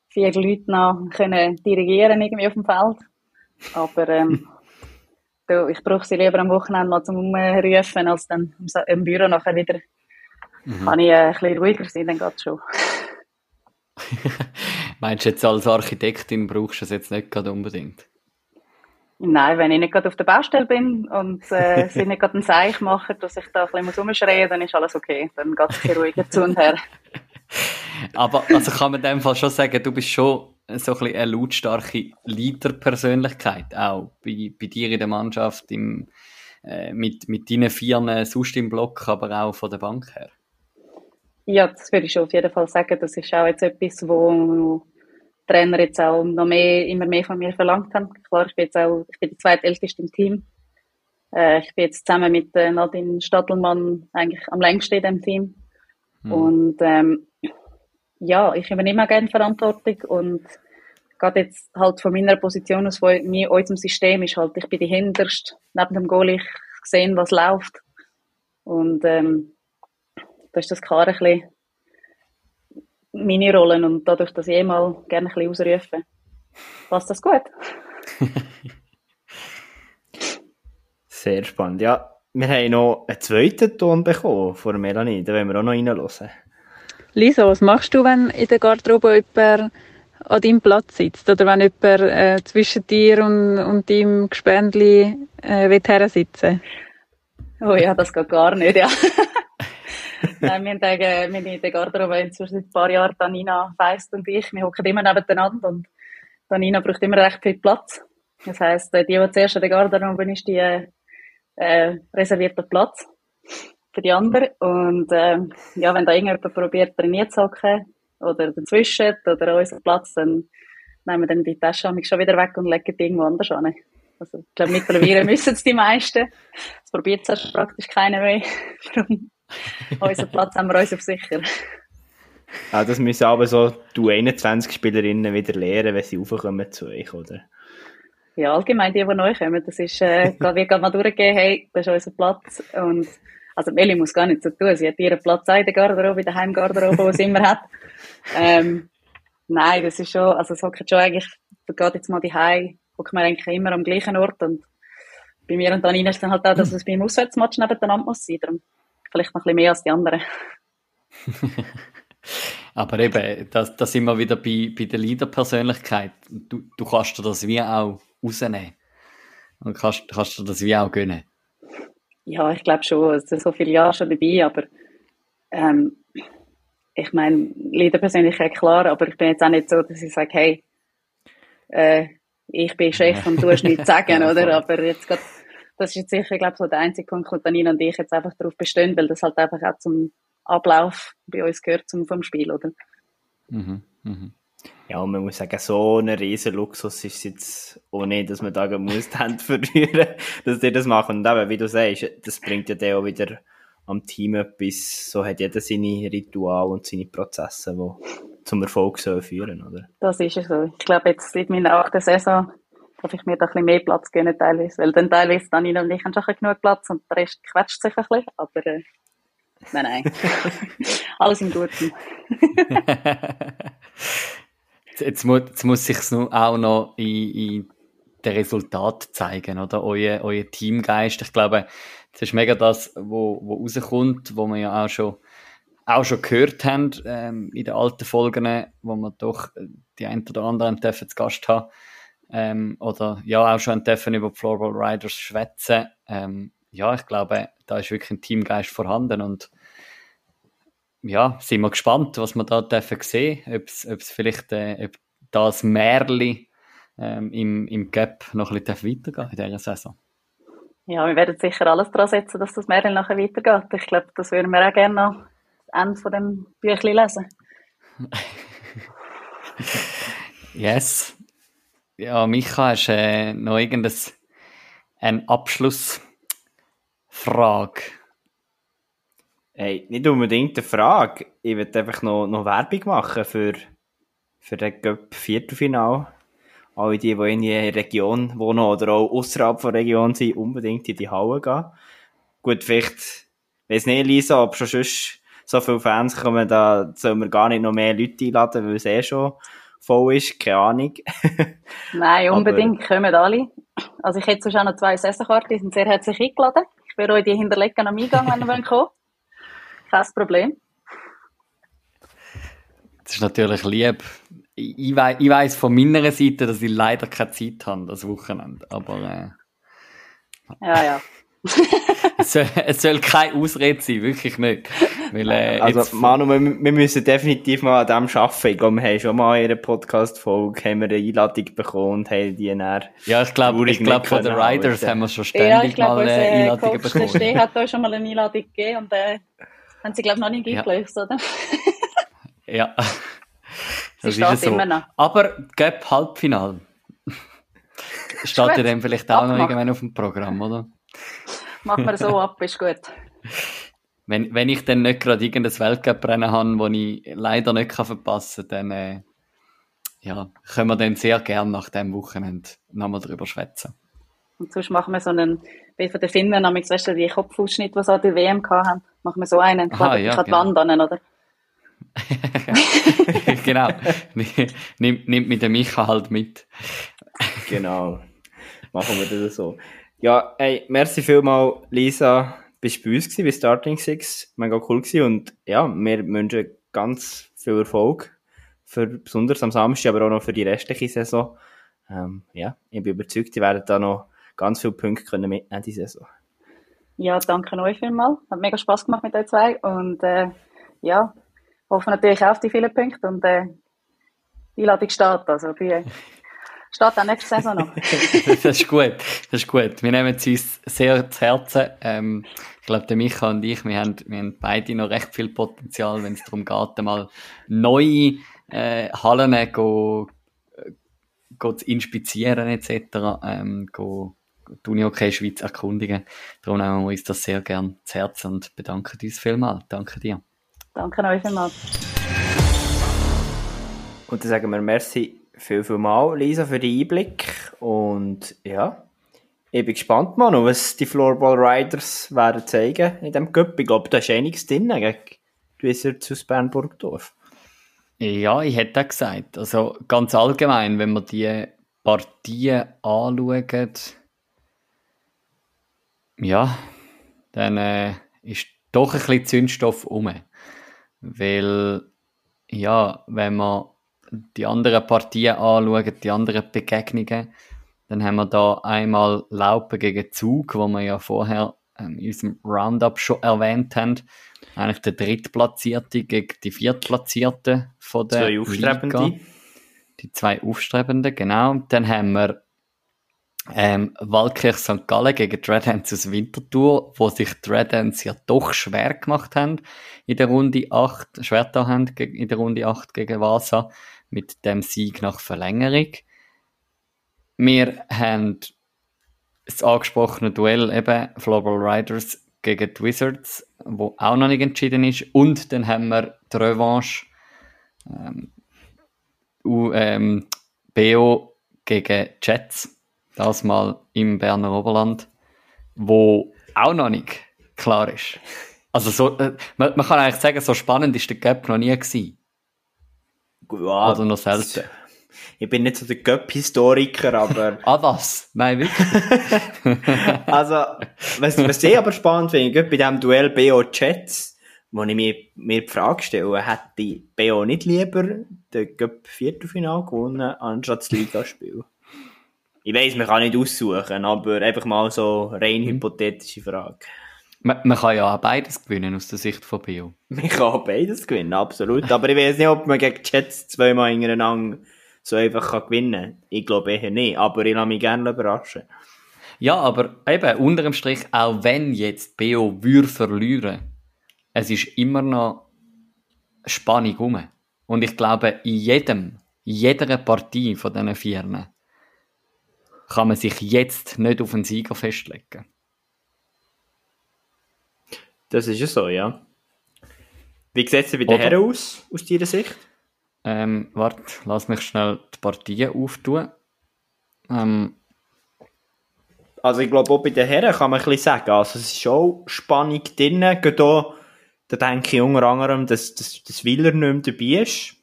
vier Leute noch können dirigieren irgendwie auf dem Feld. Aber ähm, du, ich brauche sie lieber am Wochenende mal zum Umrufen, als dann im Büro nachher wieder mhm. kann ich äh, ein bisschen ruhiger sein, dann geht schon. Meinst du jetzt als Architektin brauchst du es jetzt nicht gerade unbedingt? Nein, wenn ich nicht gerade auf der Baustelle bin und äh, sie nicht gerade ein Seich machen, dass ich da ein bisschen rumschreien muss, dann ist alles okay. Dann geht es ruhiger zu und her. Aber also kann man in dem Fall schon sagen, du bist schon so ein bisschen eine lautstarke Leaderpersönlichkeit, auch bei, bei dir in der Mannschaft, im, äh, mit, mit deinen Vieren sonst im Block, aber auch von der Bank her. Ja, das würde ich schon auf jeden Fall sagen. Das ist auch jetzt etwas, wo Trainer jetzt auch noch mehr, immer mehr von mir verlangt haben. Klar, ich bin jetzt auch, ich bin die zweitälteste im Team. Äh, ich bin jetzt zusammen mit äh, Nadine Stadelmann eigentlich am längsten in dem Team. Hm. Und ähm, ja, ich übernehme auch gerne Verantwortung und gerade jetzt halt von meiner Position aus, von mir, unserem System ist halt, ich bin die hinterst neben dem Goal, ich sehe, was läuft. Und ähm, da ist das klar ein bisschen meine Rollen und dadurch, dass ich eh mal gerne ein bisschen ausrufe, passt das gut. Sehr spannend. Ja, wir haben noch einen zweiten Ton bekommen von Melanie, da wollen wir auch noch reinhören. Lisa, was machst du, wenn in der Garderobe jemand an deinem Platz sitzt? Oder wenn jemand äh, zwischen dir und, und deinem Gespendli äh, sitzen Oh ja, das geht gar nicht, ja. Nein, wir, haben, in der Garderobe inzwischen seit ein paar Jahren, Danina Feist und ich, wir hocken immer nebeneinander und Danina braucht immer recht viel Platz. Das heisst, äh, die, die zuerst in der Garderobe ist, die äh reserviert den Platz für die anderen. Und äh, ja, wenn da irgendjemand probiert, trainiert zu hocken oder dazwischen oder unseren Platz, dann nehmen wir dann die Tasche schon wieder weg und legen die irgendwo anders an. Also, ich glaube, mittlerweile müssen es die meisten. Das probiert es praktisch keiner mehr. unseren Platz haben wir uns auf sicher. Ah, das müssen aber so du 21 Spielerinnen wieder lernen, wenn sie raufkommen zu euch, oder? Ja, allgemein die, die neu kommen. Das ist, äh, wie gerade mal durchgehen, hey, das ist unser Platz. Und, also, Meli muss gar nicht so tun. Sie hat ihren Platz auch in der Garderobe, in der Heimgarderobe, die sie immer hat. Ähm, nein, das ist schon, also, es hockt schon eigentlich, da geht jetzt mal die Heim, hockt man eigentlich immer am gleichen Ort. Und bei mir und Anina ist dann halt auch, dass es beim Auswärtsmatch nebeneinander muss sein. Darum vielleicht noch ein bisschen mehr als die anderen. Aber eben, da, da sind wir wieder bei, bei der Leader-Persönlichkeit. Du, du kannst dir das wie auch rausnehmen. Und kannst, kannst dir das wie auch gönnen. Ja, ich glaube schon. Es sind so viele Jahre schon dabei, aber ähm, ich meine, Leader-Persönlichkeit klar, aber ich bin jetzt auch nicht so, dass ich sage, hey, äh, ich bin Chef und du hast nichts zu sagen, oder? Aber jetzt grad, das ist jetzt sicher, glaube ich, so der einzige Punkt, wo Danina und ich jetzt einfach darauf bestehen, weil das halt einfach auch zum Ablauf bei uns gehört zum, vom Spiel, oder? Mhm, mhm. Ja, man muss sagen, so ein riesen Luxus ist es jetzt auch nicht, dass man da muss die Hände verlieren, dass die das machen. Und eben, wie du sagst, das bringt ja dann auch wieder am Team etwas. So hat jeder seine Rituale und seine Prozesse, die zum Erfolg führen, oder? Das ist es so. Ich glaube, jetzt seit meiner achten Saison darf ich mir da ein bisschen mehr Platz geben, teilweise. Weil dann teilweise dann und ich haben schon genug Platz und der Rest quetscht sich ein bisschen. Aber, äh, nein, nein. Alles im Guten. jetzt, muss, jetzt muss sich auch noch in, in den Resultat zeigen, oder? Euer, euer Teamgeist. Ich glaube, das ist mega das, wo, wo rauskommt, wo wir ja auch schon, auch schon gehört haben, ähm, in den alten Folgen, wo wir doch die ein oder anderen zu Gast haben, ähm, oder ja, auch schon dürfen über Floorball Riders schwätzen. Ähm, ja, ich glaube, da ist wirklich ein Teamgeist vorhanden und ja, sind wir gespannt, was wir da dürfen sehen, ob es vielleicht äh, ob das Märli ähm, im, im Gap noch ein bisschen weitergehen in dieser Saison. Ja, wir werden sicher alles daran setzen, dass das Märli nachher weitergeht. Ich glaube, das würden wir auch gerne noch das Ende von dem Büchlein lesen. yes. Ja, Micha, hast äh, noch irgendeine Abschlussfrage? Hey, nicht unbedingt eine Frage. Ich würde einfach noch, noch Werbung machen für, für den Cup Viertelfinal. Alle die, die in der Region wohnen oder auch außerhalb der Region sind, unbedingt in die Halle gehen. Gut, vielleicht, weiß nicht, Lisa, ob schon sonst so viele Fans kommen, da sollen wir gar nicht noch mehr Leute einladen, weil es eh schon voll ist, keine Ahnung. Nein, unbedingt, Aber, kommen alle. Also ich hätte sonst auch noch zwei Saisonkarten, die sind sehr herzlich eingeladen. Ich werde euch die hinterlegen am Eingang, wenn ihr kommt. Kein Problem. Das ist natürlich lieb. Ich, we ich weiss von meiner Seite, dass ich leider keine Zeit habe, das Wochenende. Aber. Äh, ja, ja. es, soll, es soll keine Ausrede sein, wirklich nicht. Weil, äh, also, Manu, wir, wir, müssen definitiv mal an dem arbeiten. Ich glaube, wir haben schon mal in einer Podcast-Folge eine Einladung bekommen und haben die dann Ja, ich glaube, ich glaube, von den Riders haben wir schon ständig ja, ich glaub, mal eine Einladung bekommen. Der Steh hat euch schon mal eine Einladung gegeben und äh, haben sie, glaube ich, noch nicht eingelöst, ja. oder? ja. Das sie ist so. Immer noch. Aber Gap Halbfinal. Steht ja dann vielleicht auch noch irgendwann auf dem Programm, oder? Machen wir so ab, ist gut. Wenn, wenn ich dann nicht gerade irgendein Weltcup-Rennen habe, das ich leider nicht verpassen kann, dann äh, ja, können wir dann sehr gerne nach dem Wochenende nochmal darüber schwätzen. Und sonst machen wir so einen, wie von den Finnen, nämlich, weißt du, die Kopfausschnitt, die sie an der WM haben, machen wir so einen, Aha, ja, ich genau. wandern, oder? genau. Nimmt, nimmt mit dem Micha halt mit. genau. Machen wir das so. Ja, ey, merci vielmal, Lisa, bist du bei uns gewesen, bei Starting Six. Mega cool gewesen. Und ja, wir wünschen ganz viel Erfolg. Für, besonders am Samstag, aber auch noch für die restliche Saison. Ähm, ja, ich bin überzeugt, die werden da noch ganz viele Punkte können mitnehmen die Saison. Ja, danke euch vielmals. Hat mega Spaß gemacht mit euch zwei. Und äh, ja, hoffe natürlich auch auf die vielen Punkte. Und äh, die Einladung steht. Also die steht auch nächste Saison noch. das ist gut. Das ist gut. Wir nehmen es uns sehr zu Herzen. Ähm, ich glaube, der Micha und ich, wir haben, wir haben beide noch recht viel Potenzial, wenn es darum geht, mal neue äh, Hallen go, go zu inspizieren etc. Ähm, go, die Uni OK Schweiz erkundigen. Darum nehmen wir uns das sehr gern zu Herzen und bedanken uns vielmals. Danke dir. Danke euch vielmals. Und dann sagen wir merci viel, viel mal, Lisa, für den Einblick. Und ja, ich bin gespannt, Manu, was die Floorball Riders werden zeigen in diesem Cup. Ich glaube, da ist einiges drin gegen Wizards aus Bern-Burgdorf. Ja, ich hätte auch gesagt. Also ganz allgemein, wenn man die Partien anschaut, ja, dann äh, ist doch ein bisschen Zündstoff um. Weil, ja, wenn man die anderen Partien anschauen, die anderen Begegnungen, dann haben wir da einmal Laupen gegen Zug, wo wir ja vorher ähm, in unserem Roundup schon erwähnt haben. Eigentlich der Drittplatzierte gegen die Viertplatzierte von der Zwei Aufstrebende. Liga. Die zwei Aufstrebenden, genau. Dann haben wir ähm, Waldkirch St. Gallen gegen die aus Winterthur, wo sich die ja doch schwer gemacht haben in der Runde 8, schwer da haben in der Runde 8 gegen Vasa mit dem Sieg nach Verlängerung. Wir haben das angesprochene Duell eben Floorball Riders gegen die Wizards, wo auch noch nicht entschieden ist. Und dann haben wir die Revanche ähm, U, ähm, BO gegen Jets. Das mal im Berner Oberland, wo auch noch nicht klar ist. Also so, äh, man, man kann eigentlich sagen, so spannend ist der Cup noch nie gewesen. Ja, Oder noch selten. Ich bin nicht so der Göpp-Historiker, aber Ah, was? Nein, wirklich? also, was, was ich aber spannend finde, gerade bei diesem Duell BO Jets, wo ich mir, mir die Frage stelle, hätte BO nicht lieber den Göpp Viertelfinal gewonnen, anstatt das Ligaspiel? Ich weiss, man kann nicht aussuchen, aber einfach mal so rein hypothetische Frage. man, man kann ja auch beides gewinnen aus der Sicht von Bio. Man kann auch beides gewinnen, absolut. Aber ich weiß nicht, ob man gegen Jets zweimal hintereinander so einfach kann gewinnen kann. Ich glaube eher nicht, aber ich lasse mich gerne überraschen. Ja, aber eben, unterm Strich, auch wenn jetzt BO würde verlieren, es ist immer noch Spannung rum. Und ich glaube, in jedem, in jeder Partie von diesen Vieren kann man sich jetzt nicht auf einen Sieger festlegen. Das ist ja so, ja. Wie sieht es bei den? Herren aus, aus deiner Sicht? Ähm, warte, lass mich schnell die Partien auftun. Ähm, Also ich glaube, auch bei den Herren kann man ein bisschen sagen, also es ist schon Spannung drin, gerade da denke ich unter anderem, dass, dass, dass Willer nicht mehr dabei ist.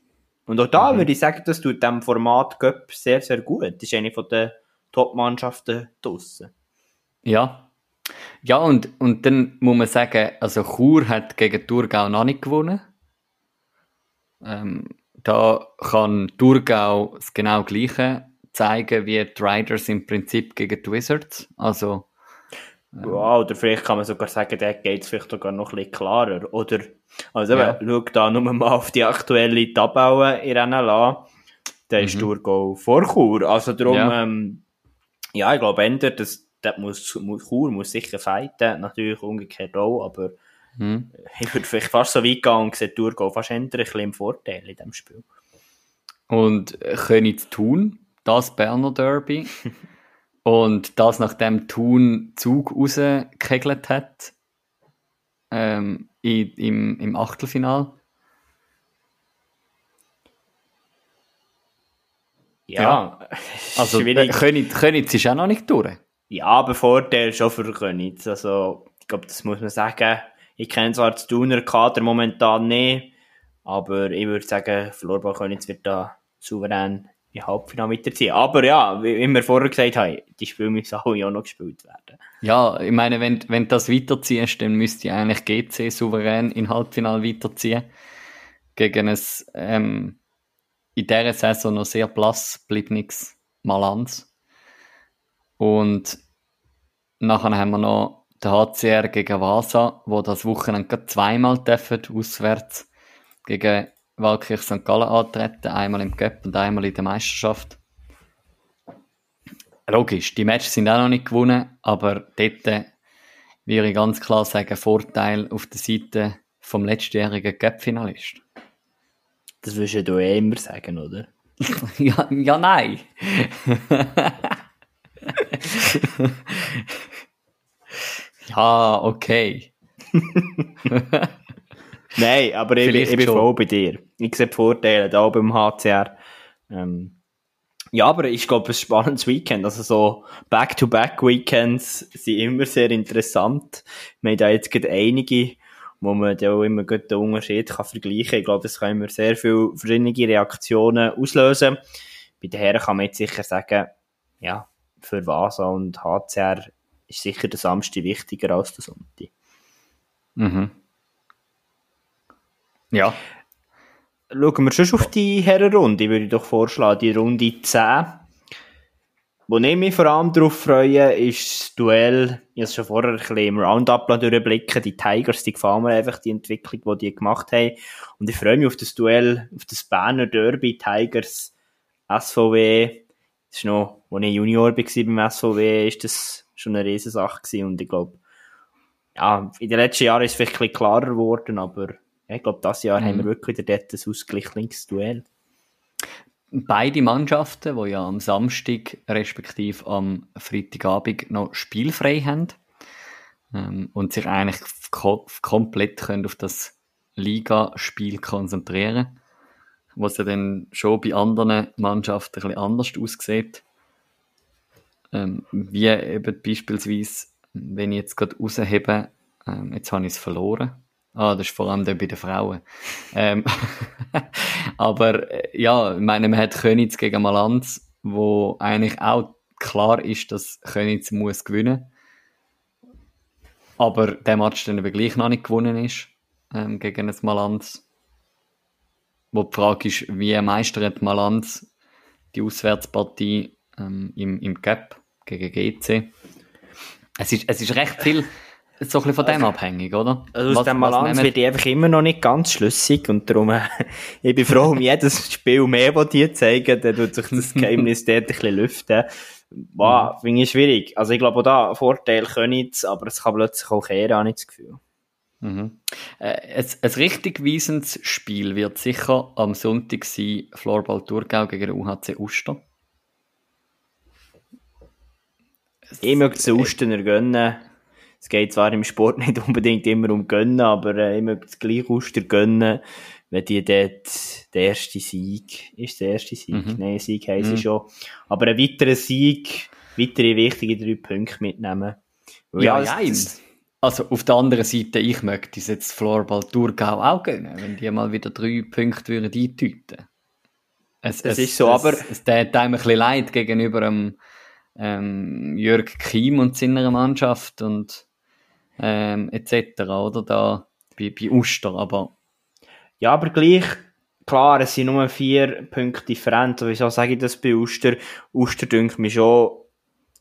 Und auch da würde ich sagen, das tut dem Format Cup sehr, sehr gut. Das ist eine von den Top-Mannschaften draussen. Ja. Ja, und, und dann muss man sagen, also Chur hat gegen Thurgau noch nicht gewonnen. Ähm, da kann Thurgau das genau Gleiche zeigen wie die Riders im Prinzip gegen die Wizards. Also, Ja, oder vielleicht kann man sogar sagen, der geht es vielleicht sogar noch ein bisschen klarer. Oder, also Ja. schau da nur mal auf die aktuelle Tabelle in NLA. Da ist Mhm. Thurgau vor Chur. Also darum, ja, ähm, ja ich glaube, Ender, das, das muss, muss, Chur muss sicher fighten. Natürlich umgekehrt auch, aber hm. ich würde vielleicht fast so weit gehen und sehe Thurgau fast eher ein bisschen im Vorteil in diesem Spiel. Und äh, Königs Thun, das Berner Derby. und das nachdem Thun Zug rausgekegelt hat ähm, im, im Achtelfinal. Ja, Also äh. Königs, Königs ist auch noch nicht durch. Ja, aber Vorteil schon für Königs. Also, ich glaube, das muss man sagen. Ich kenne zwar das Thuner Kader momentan nicht, aber ich würde sagen, Floorball Königs wird da souverän im Halbfinale weiterziehen. Aber ja, wie wir vorher gesagt haben, die Spiele müssen auch noch gespielt werden. Ja, ich meine, wenn, wenn du das weiterziehst, dann müsste eigentlich GC souverän in Halbfinale weiterziehen. gegen ein ähm, in dieser Saison noch sehr blass bleibendes Malanz. Und nachher haben wir noch den HCR gegen Vasa, wo das Wochenende zweimal dürfen, auswärts gegen Walkirch St. Gallen antreten, einmal im Cup und einmal in der Meisterschaft. Logisch, die Matches sind auch noch nicht gewonnen, aber dort würde ich ganz klar sagen, Vorteil auf der Seite vom letztjährigen Cup-Finalist. Das wirst du eh immer sagen, oder? ja, ja, nein. ja, okay. Nein, aber ich, Vielleicht ich bin schon. voll bei dir. Ich sehe die Vorteile da beim HCR. Ähm, ja, aber ich glaube, ein spannendes Weekend. Also so Back-to-Back-Weekends sind immer sehr interessant. Wir haben da jetzt gerade einige, wo man da auch immer gut den Unterschied kann vergleichen kann. Ich glaube, das kann immer sehr viele verschiedene Reaktionen auslösen. Bei den Herren kann man jetzt sicher sagen, ja, für Vasa und HCR ist sicher der Samstag wichtiger als der Sonntag. Mhm. Ja, Schauen wir schon auf die Herrenrunde, würde ich doch vorschlagen, die Runde 10. Wo ich mich vor allem darauf freue, ist das Duell, ich habe schon vorher ein bisschen im Roundup durchblicken, die Tigers, die gefallen mir einfach, die Entwicklung, die die gemacht haben. Und ich freue mich auf das Duell, auf das Berner Derby, Tigers, SVW. Das ist noch, als ich Junior war beim SVW, ist das schon eine Riesensache gewesen. Und ich glaube, ja, in den letzten Jahren ist es vielleicht ein bisschen klarer geworden, aber ja, ich glaube, dieses Jahr haben wir wirklich wieder dort ein ausgeglichenes Duell. Beide Mannschaften, die ja am Samstag respektive am Freitagabend noch spielfrei haben ähm, und sich eigentlich ko komplett können auf das Ligaspiel konzentrieren was ja dann schon bei anderen Mannschaften ein bisschen anders aussieht. Ähm, wie eben beispielsweise, wenn ich jetzt gerade raushebe, ähm, jetzt habe ich es verloren. Ah, das ist vor allem dann bei den Frauen. Ähm, aber äh, ja, ich meine, man hat Könitz gegen Malanz, wo eigentlich auch klar ist, dass Könitz muss gewinnen. Aber der Match dann eben gleich noch nicht gewonnen ist ähm, gegen das Malanz. Wo die Frage ist, wie meistert Malanz die Auswärtspartie ähm, im, im Cup gegen GC? Es ist, es ist recht viel so ein bisschen von dem abhängig, oder? Also aus Was- dem Balance wird ich einfach immer noch nicht ganz schlüssig und darum, äh, ich bin froh um jedes Spiel mehr, das die zeigen, dann tut sich das Geheimnis dort ein bisschen lüften. Wow, finde ich schwierig. Also ich glaube auch da, Vorteil können es, aber es kann plötzlich auch kehren, habe ich das Gefühl. Mhm. Äh, ein, ein richtig weisendes Spiel wird sicher am Sonntag sein, Floorball Thurgau gegen den UHC Uster. Ich möchte es den Ustener gönnen. Es geht zwar im Sport nicht unbedingt immer um gönnen, aber äh, ich möchte es gleich Uster gönnen, wenn die dort der erste Sieg, ist der erste Sieg? Mhm. Nein, Sieg heisst Mhm. schon. Aber einen weiteren Sieg, weitere wichtige drei Punkte mitnehmen. Weil Ja, ja. das- Also auf der anderen Seite, ich möchte es jetzt Floorball Thurgau auch gönnen, wenn die mal wieder drei Punkte würden eintüten. Es, Das es, ist so, es, aber- Es tut einem ein bisschen leid gegenüber dem, ähm, Jörg Kiem und seiner Mannschaft und ähm, etc. Oder da bei, bei Uster, aber Ja, aber gleich, klar, es sind nur vier Punkte Differenz. Wieso sage ich das bei Uster? Uster, denke mich schon,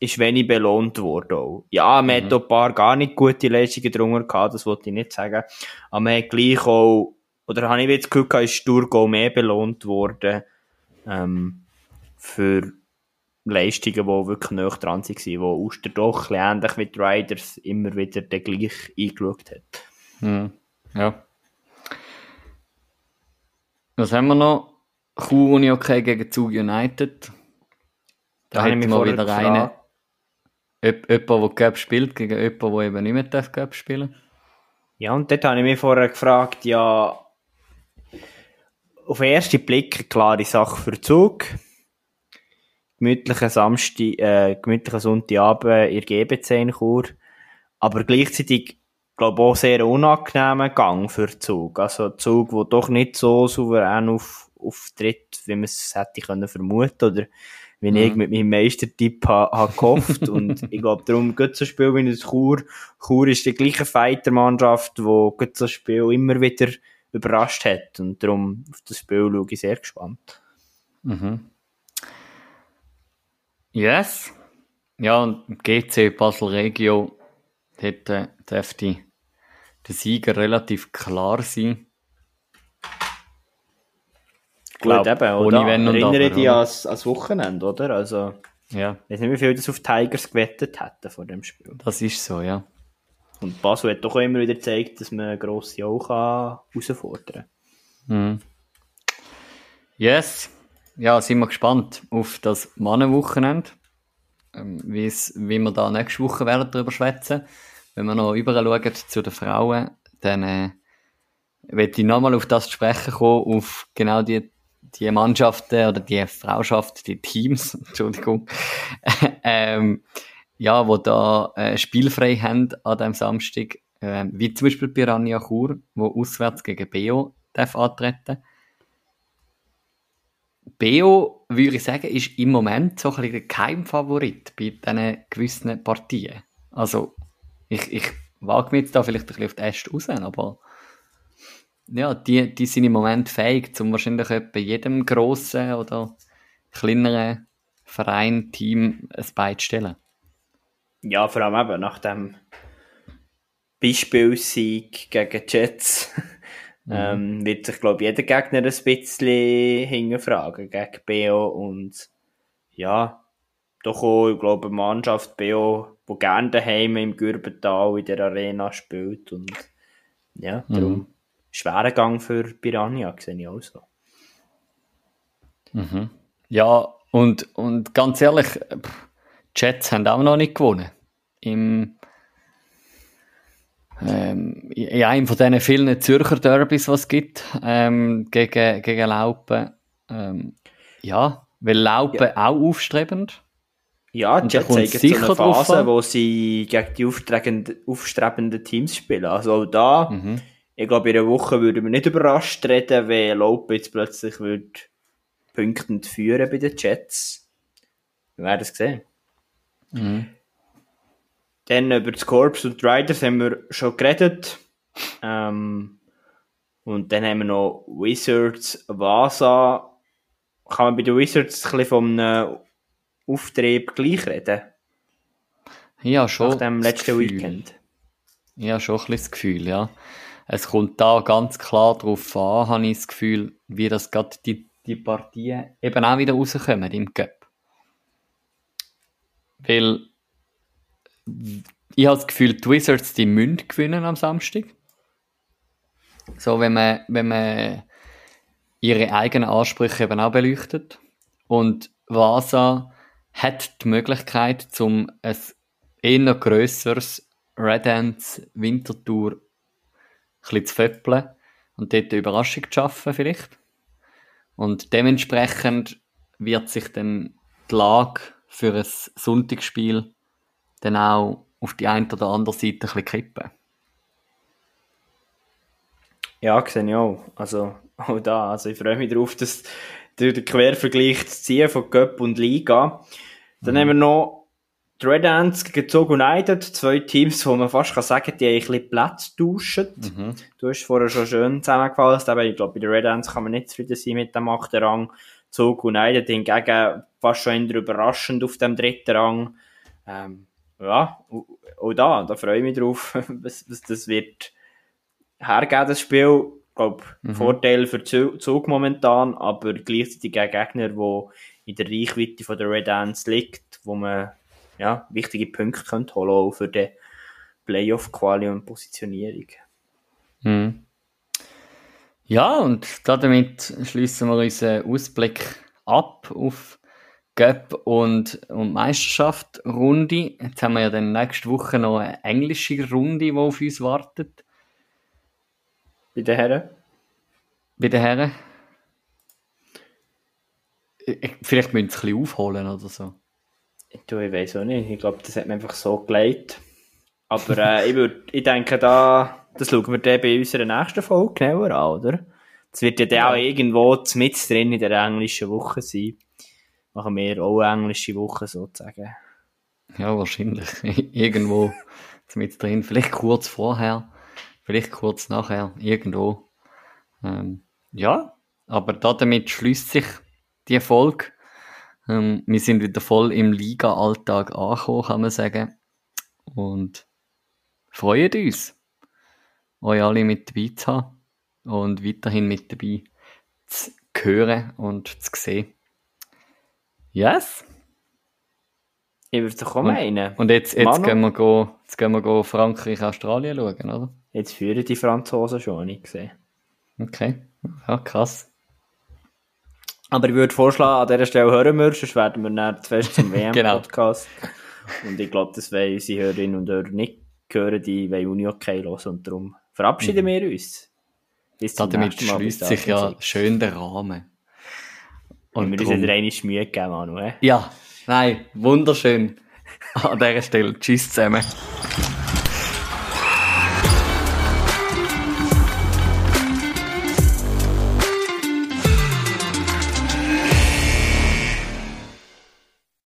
ist wenig belohnt worden. Auch. Ja, man Mhm. hat auch ein paar gar nicht gute Leistungen drunter gehabt, das wollte ich nicht sagen. Aber man hat gleich auch, oder habe ich jetzt gehört, ist Thurgau mehr belohnt worden, ähm, für Leistungen, die wirklich nah dran waren, wo Uster doch ähnlich wie die Riders immer wieder den gleich eingeschaut hat. Hm, ja. Was haben wir noch? Q-Uni okay gegen Zug United. Da ich hätten wir wieder einen. Jemand, der Cup spielt, gegen jemanden, der eben nicht mehr Cup spielen Ja, und dort habe ich mich vorher gefragt, ja, auf den ersten Blick eine klare Sache für Zug. Gemütlicher Samstag, äh, gemütlicher Sonntagabend in der GBC in Chur. Aber gleichzeitig, glaube ich, auch sehr unangenehmer Gang für Zug. Also Zug, der doch nicht so souverän auf, auftritt, wie man es hätte können vermuten oder wie Mhm. ich mit meinem Meistertipp ha, ha gehofft. und ich glaube, darum geht so ein Spiel wie das Chur. Chur ist die gleiche Fighter-Mannschaft, wo geht so ein Spiel immer wieder überrascht hat. Und darum auf das Spiel schaue ich sehr gespannt. Mhm. Yes. Ja, und GC Basel Regio dort dürfte der Sieger relativ klar sein. Gut, eben, oder? Ohne Wenn und Erinnere dich an das Wochenende, oder? Also, ja. ich weiß nicht, wie viel das auf Tigers gewettet hätten vor dem Spiel. Das ist so, ja. Und Basel hat doch immer wieder gezeigt, dass man grosse auch herausfordern kann. Mhm. Yes. Ja, sind wir gespannt auf das Mannenwochenende. Ähm, wie wir da nächste Woche werden darüber schwätzen. Wenn wir noch überall schauen zu den Frauen, dann äh, werde ich nochmal auf das zu sprechen kommen, auf genau die, die Mannschaften oder die Frauschaft, die Teams, Entschuldigung, ähm, ja, wo da äh, spielfrei haben an dem Samstag, äh, wie zum Beispiel Piranha Chur, wo auswärts gegen Beo darf antreten. Beo, würde ich sagen, ist im Moment so ein bisschen der Keimfavorit bei diesen gewissen Partien. Also, ich, ich wage mich jetzt da vielleicht ein bisschen auf die Äste raus, aber ja, die, die sind im Moment fähig, zum wahrscheinlich bei jedem grossen oder kleineren Verein, Team ein Bein zu stellen. Ja, vor allem eben nach dem Beispielsieg gegen Jets. Ähm, wird sich, glaube ich, jeder Gegner ein bisschen hinterfragen gegen BO und ja, doch auch, ich glaube, eine Mannschaft BO, die gerne daheim im Gürbental in der Arena spielt und ja, darum mhm. schwerer Gang für Piranha, sehe ich auch so. Mhm. Ja, und, und ganz ehrlich, Jets haben auch noch nicht gewonnen. Im, ähm, in einem von diesen vielen Zürcher Derbys, was es gibt, ähm, gegen, gegen Laupen. Ähm, ja, weil Laupen ja. auch aufstrebend. Ja, die zeigen sicher so eine Phase, wo sie gegen die aufstrebenden, aufstrebenden Teams spielen. Also auch da, mhm. ich glaube, in einer Woche würden wir nicht überrascht reden, wenn Laupen jetzt plötzlich wird punktend führen bei den Jets. Wir werden es sehen. Mhm. Dann über das Corps und die Riders haben wir schon geredet. Ähm, und dann haben wir noch Wizards, Vasa. Kann man bei den Wizards ein bisschen von einem Auftrieb gleich reden? Ja, schon. Nach dem letzten Weekend. Ja, schon ein bisschen das Gefühl, ja. Es kommt da ganz klar darauf an, habe ich das Gefühl, wie das gerade die, die Partien eben auch wieder rauskommen im Cup. Weil ich habe das Gefühl, die Wizards die müssen gewinnen am Samstag. So, wenn man, wenn man ihre eigenen Ansprüche eben auch beleuchtet. Und Vasa hat die Möglichkeit, zum ein eher grösseres Red Ants Wintertour zu föppeln und dort eine Überraschung zu schaffen vielleicht. Und dementsprechend wird sich dann die Lage für ein Sonntagsspiel dann auch auf die eine oder andere Seite ein bisschen kippen. Ja, sehe ich auch. Also auch da. Also ich freue mich darauf, dass durch den Quervergleich zu ziehen von Cup und Liga. Dann mhm. haben wir noch die Red Ants gegen Zug United, zwei Teams, wo man fast kann sagen, die haben ein bisschen Platz tauschen. Mhm. Du hast vorher schon schön zusammengefasst, aber ich glaube, bei den Red Ants kann man nicht zufrieden sein mit dem achten Rang. Zug United hingegen fast schon überraschend auf dem dritten Rang. Ähm, ja, auch da, da freue ich mich drauf, was, was das wird hergeben, das Spiel. Ich glaube, mhm. Vorteil für Zug momentan, aber gleichzeitig ein Gegner, der in der Reichweite von der Red Ants liegt, wo man ja, wichtige Punkte könnte holen auch für die Playoff-Quali und Positionierung. Mhm. Ja, und damit schließen wir unseren Ausblick ab auf Cup und, und Meisterschaft Runde. Jetzt haben wir ja dann nächste Woche noch eine englische Runde, die auf uns wartet. Bei den Herren? Bei den Herren. Vielleicht müssen sie ein bisschen aufholen oder so. Du, ich weiß auch nicht. Ich glaube, das hat man einfach so gelegt. Aber äh, ich, würd, ich denke, da, das schauen wir dann bei unserer nächsten Folge genauer an, oder? Das wird ja dann ja. auch irgendwo mit drin in der englischen Woche sein machen wir auch englische Woche sozusagen. Ja, wahrscheinlich. Irgendwo mit drin. Vielleicht kurz vorher, vielleicht kurz nachher, irgendwo. Ähm, ja, aber damit schließt sich die Folge. Ähm, wir sind wieder voll im Liga-Alltag angekommen, kann man sagen. Und freuen uns, euch alle mit dabei zu haben und weiterhin mit dabei zu hören und zu sehen. Yes! Ich würde doch auch meinen. Und jetzt, jetzt, Manu? gehen wir go, jetzt gehen wir go Frankreich, Australien schauen, oder? Jetzt führen die Franzosen schon, ich gesehen. Okay. Ja, krass. Aber ich würde vorschlagen, an dieser Stelle hören wir, sonst werden wir dann zu fest zum Genau. WM-Podcast. Und ich glaube, das wollen unsere Hörerinnen und Hörer nicht hören, die wollen Uni okay hören. Und darum verabschieden wir uns. Bis zum Damit schließt sich ja schön der Rahmen. Und wir drum- müssen dir einmal Mühe geben, Manu. hä? Ja, nein, wunderschön. An dieser Stelle. Tschüss zusammen.